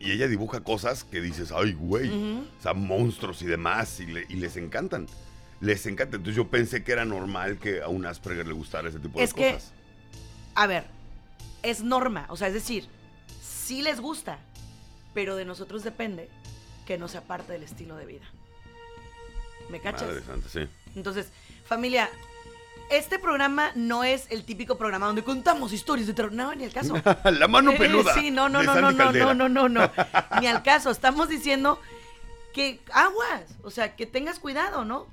Speaker 2: Y ella dibuja cosas que dices, ay, güey.
Speaker 3: Ujú.
Speaker 2: O sea, monstruos y demás. Y, le- y les encantan. Les encanta. Entonces yo pensé que era normal que a un Asperger le gustara ese tipo
Speaker 3: Es
Speaker 2: de
Speaker 3: que-
Speaker 2: cosas.
Speaker 3: A ver, es norma. O sea, es decir, sí les gusta, pero de nosotros depende que no sea parte del estilo de vida. ¿Me cachas?
Speaker 2: Madre santa, sí.
Speaker 3: Entonces, familia, este programa no es el típico programa donde contamos historias de terror. No, ni el caso.
Speaker 2: la mano
Speaker 3: Eh,
Speaker 2: peluda.
Speaker 3: Sí, no, no, no, no, no, no, no, no, no. Ni al caso. Estamos diciendo que aguas, o sea, que tengas cuidado, ¿no?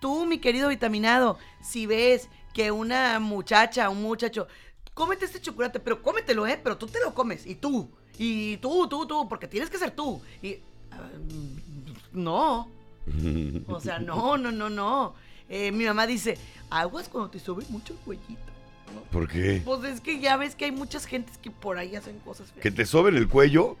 Speaker 3: Tú, mi querido vitaminado, si ves que una muchacha, un muchacho, cómete este chocolate, pero cómetelo, ¿eh? Pero tú te lo comes, y tú, y tú, tú, tú, porque tienes que ser tú. Y. ah, no. O sea, no, no, no, no. Eh, mi mamá dice, aguas cuando te sube mucho el cuellito. ¿no?
Speaker 2: ¿Por qué?
Speaker 3: Pues es que ya ves que hay muchas gentes que por ahí hacen cosas feas.
Speaker 2: ¿Que te soben el cuello?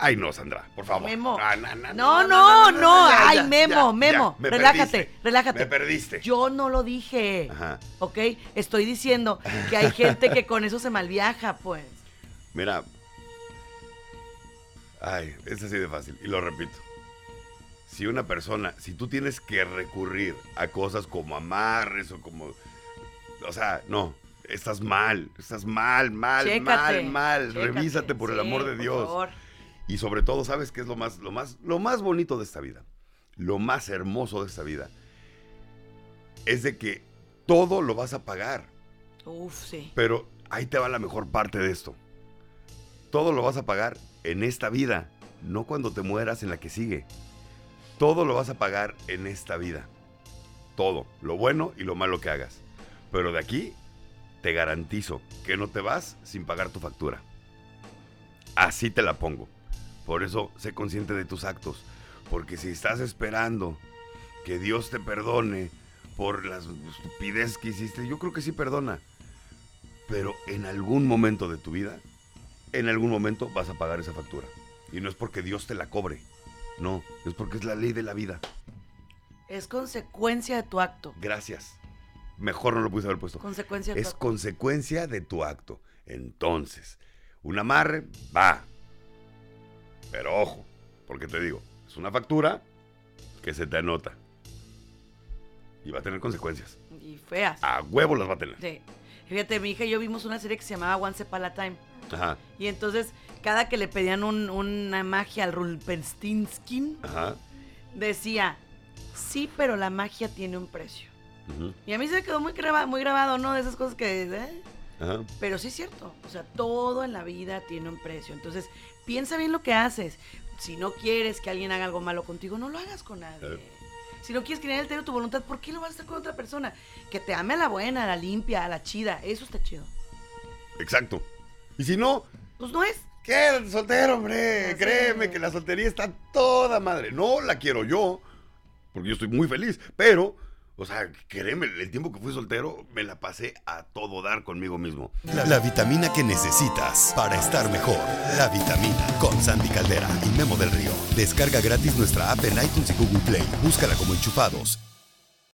Speaker 2: Ay, no, Sandra, por favor.
Speaker 3: Memo.
Speaker 2: Ah, no, no,
Speaker 3: No, no, no,
Speaker 2: ya,
Speaker 3: ay, Memo. Memo, Memo,
Speaker 2: Ya, me
Speaker 3: relájate,
Speaker 2: perdiste.
Speaker 3: relájate.
Speaker 2: Me perdiste.
Speaker 3: Yo no lo dije.
Speaker 2: Ajá.
Speaker 3: ¿Ok? Estoy diciendo que hay gente que con eso se malviaja, pues.
Speaker 2: Mira. Ay, es así de fácil. Y lo repito. Si una persona, si tú tienes que recurrir a cosas como amarres o como. O sea, no. Estás mal. Estás mal, mal,
Speaker 3: Chécate,
Speaker 2: mal, mal.
Speaker 3: chécate.
Speaker 2: Revísate por el amor de
Speaker 3: por
Speaker 2: Dios.
Speaker 3: favor.
Speaker 2: Y sobre todo, ¿sabes qué es lo más, lo más, lo más bonito de esta vida? Lo más hermoso de esta vida. Es de que todo lo vas a pagar.
Speaker 3: Uf, sí.
Speaker 2: Pero ahí te va la mejor parte de esto. Todo lo vas a pagar en esta vida, no cuando te mueras en la que sigue. Todo lo vas a pagar en esta vida. Todo, lo bueno y lo malo que hagas. Pero de aquí te garantizo que no te vas sin pagar tu factura. Así te la pongo. Por eso sé consciente de tus actos. Porque si estás esperando que Dios te perdone por las estupidez que hiciste, yo creo que sí perdona. Pero en algún momento de tu vida, en algún momento vas a pagar esa factura. Y no es porque Dios te la cobre. No, es porque es la ley de la vida.
Speaker 3: Es consecuencia de tu acto.
Speaker 2: Gracias. Mejor no lo puse haber puesto.
Speaker 3: Consecuencia de tu
Speaker 2: Es
Speaker 3: acto.
Speaker 2: consecuencia de tu acto. Entonces, un amarre va. Pero ojo, porque te digo, es una factura que se te anota. Y va a tener consecuencias.
Speaker 3: Y feas.
Speaker 2: A huevo las va a tener.
Speaker 3: Sí. Fíjate, mi hija y yo vimos una serie que se llamaba Once Upon a Time.
Speaker 2: Ajá,
Speaker 3: Y entonces, cada que le pedían un- una magia al Rulpenstinskin,
Speaker 2: ajá.
Speaker 3: decía, sí, pero la magia tiene un precio.
Speaker 2: ujú,
Speaker 3: Y a mí se me quedó muy, graba- muy grabado, ¿no? De esas cosas que... ¿eh?
Speaker 2: ajá.
Speaker 3: Pero sí es cierto. O sea, todo en la vida tiene un precio. Entonces, piensa bien lo que haces. Si no quieres que alguien haga algo malo contigo, no lo hagas con nadie. Si no quieres que nadie altere tu voluntad, ¿por qué lo vas a hacer con otra persona? Que te ame a la buena, a la limpia, a la chida. Eso está chido.
Speaker 2: Exacto. Y si no,
Speaker 3: Pues no es.
Speaker 2: quédate soltero, hombre.
Speaker 3: Sé.
Speaker 2: Créeme que la soltería está toda madre. No la quiero yo, porque yo estoy muy feliz. Pero, o sea, créeme, el tiempo que fui soltero me la pasé a todo dar conmigo mismo.
Speaker 1: La, vitamina que necesitas para estar mejor. La vitamina con Sandy Caldera y Memo del Río. Descarga gratis nuestra app en iTunes y Google Play. Búscala como enchufados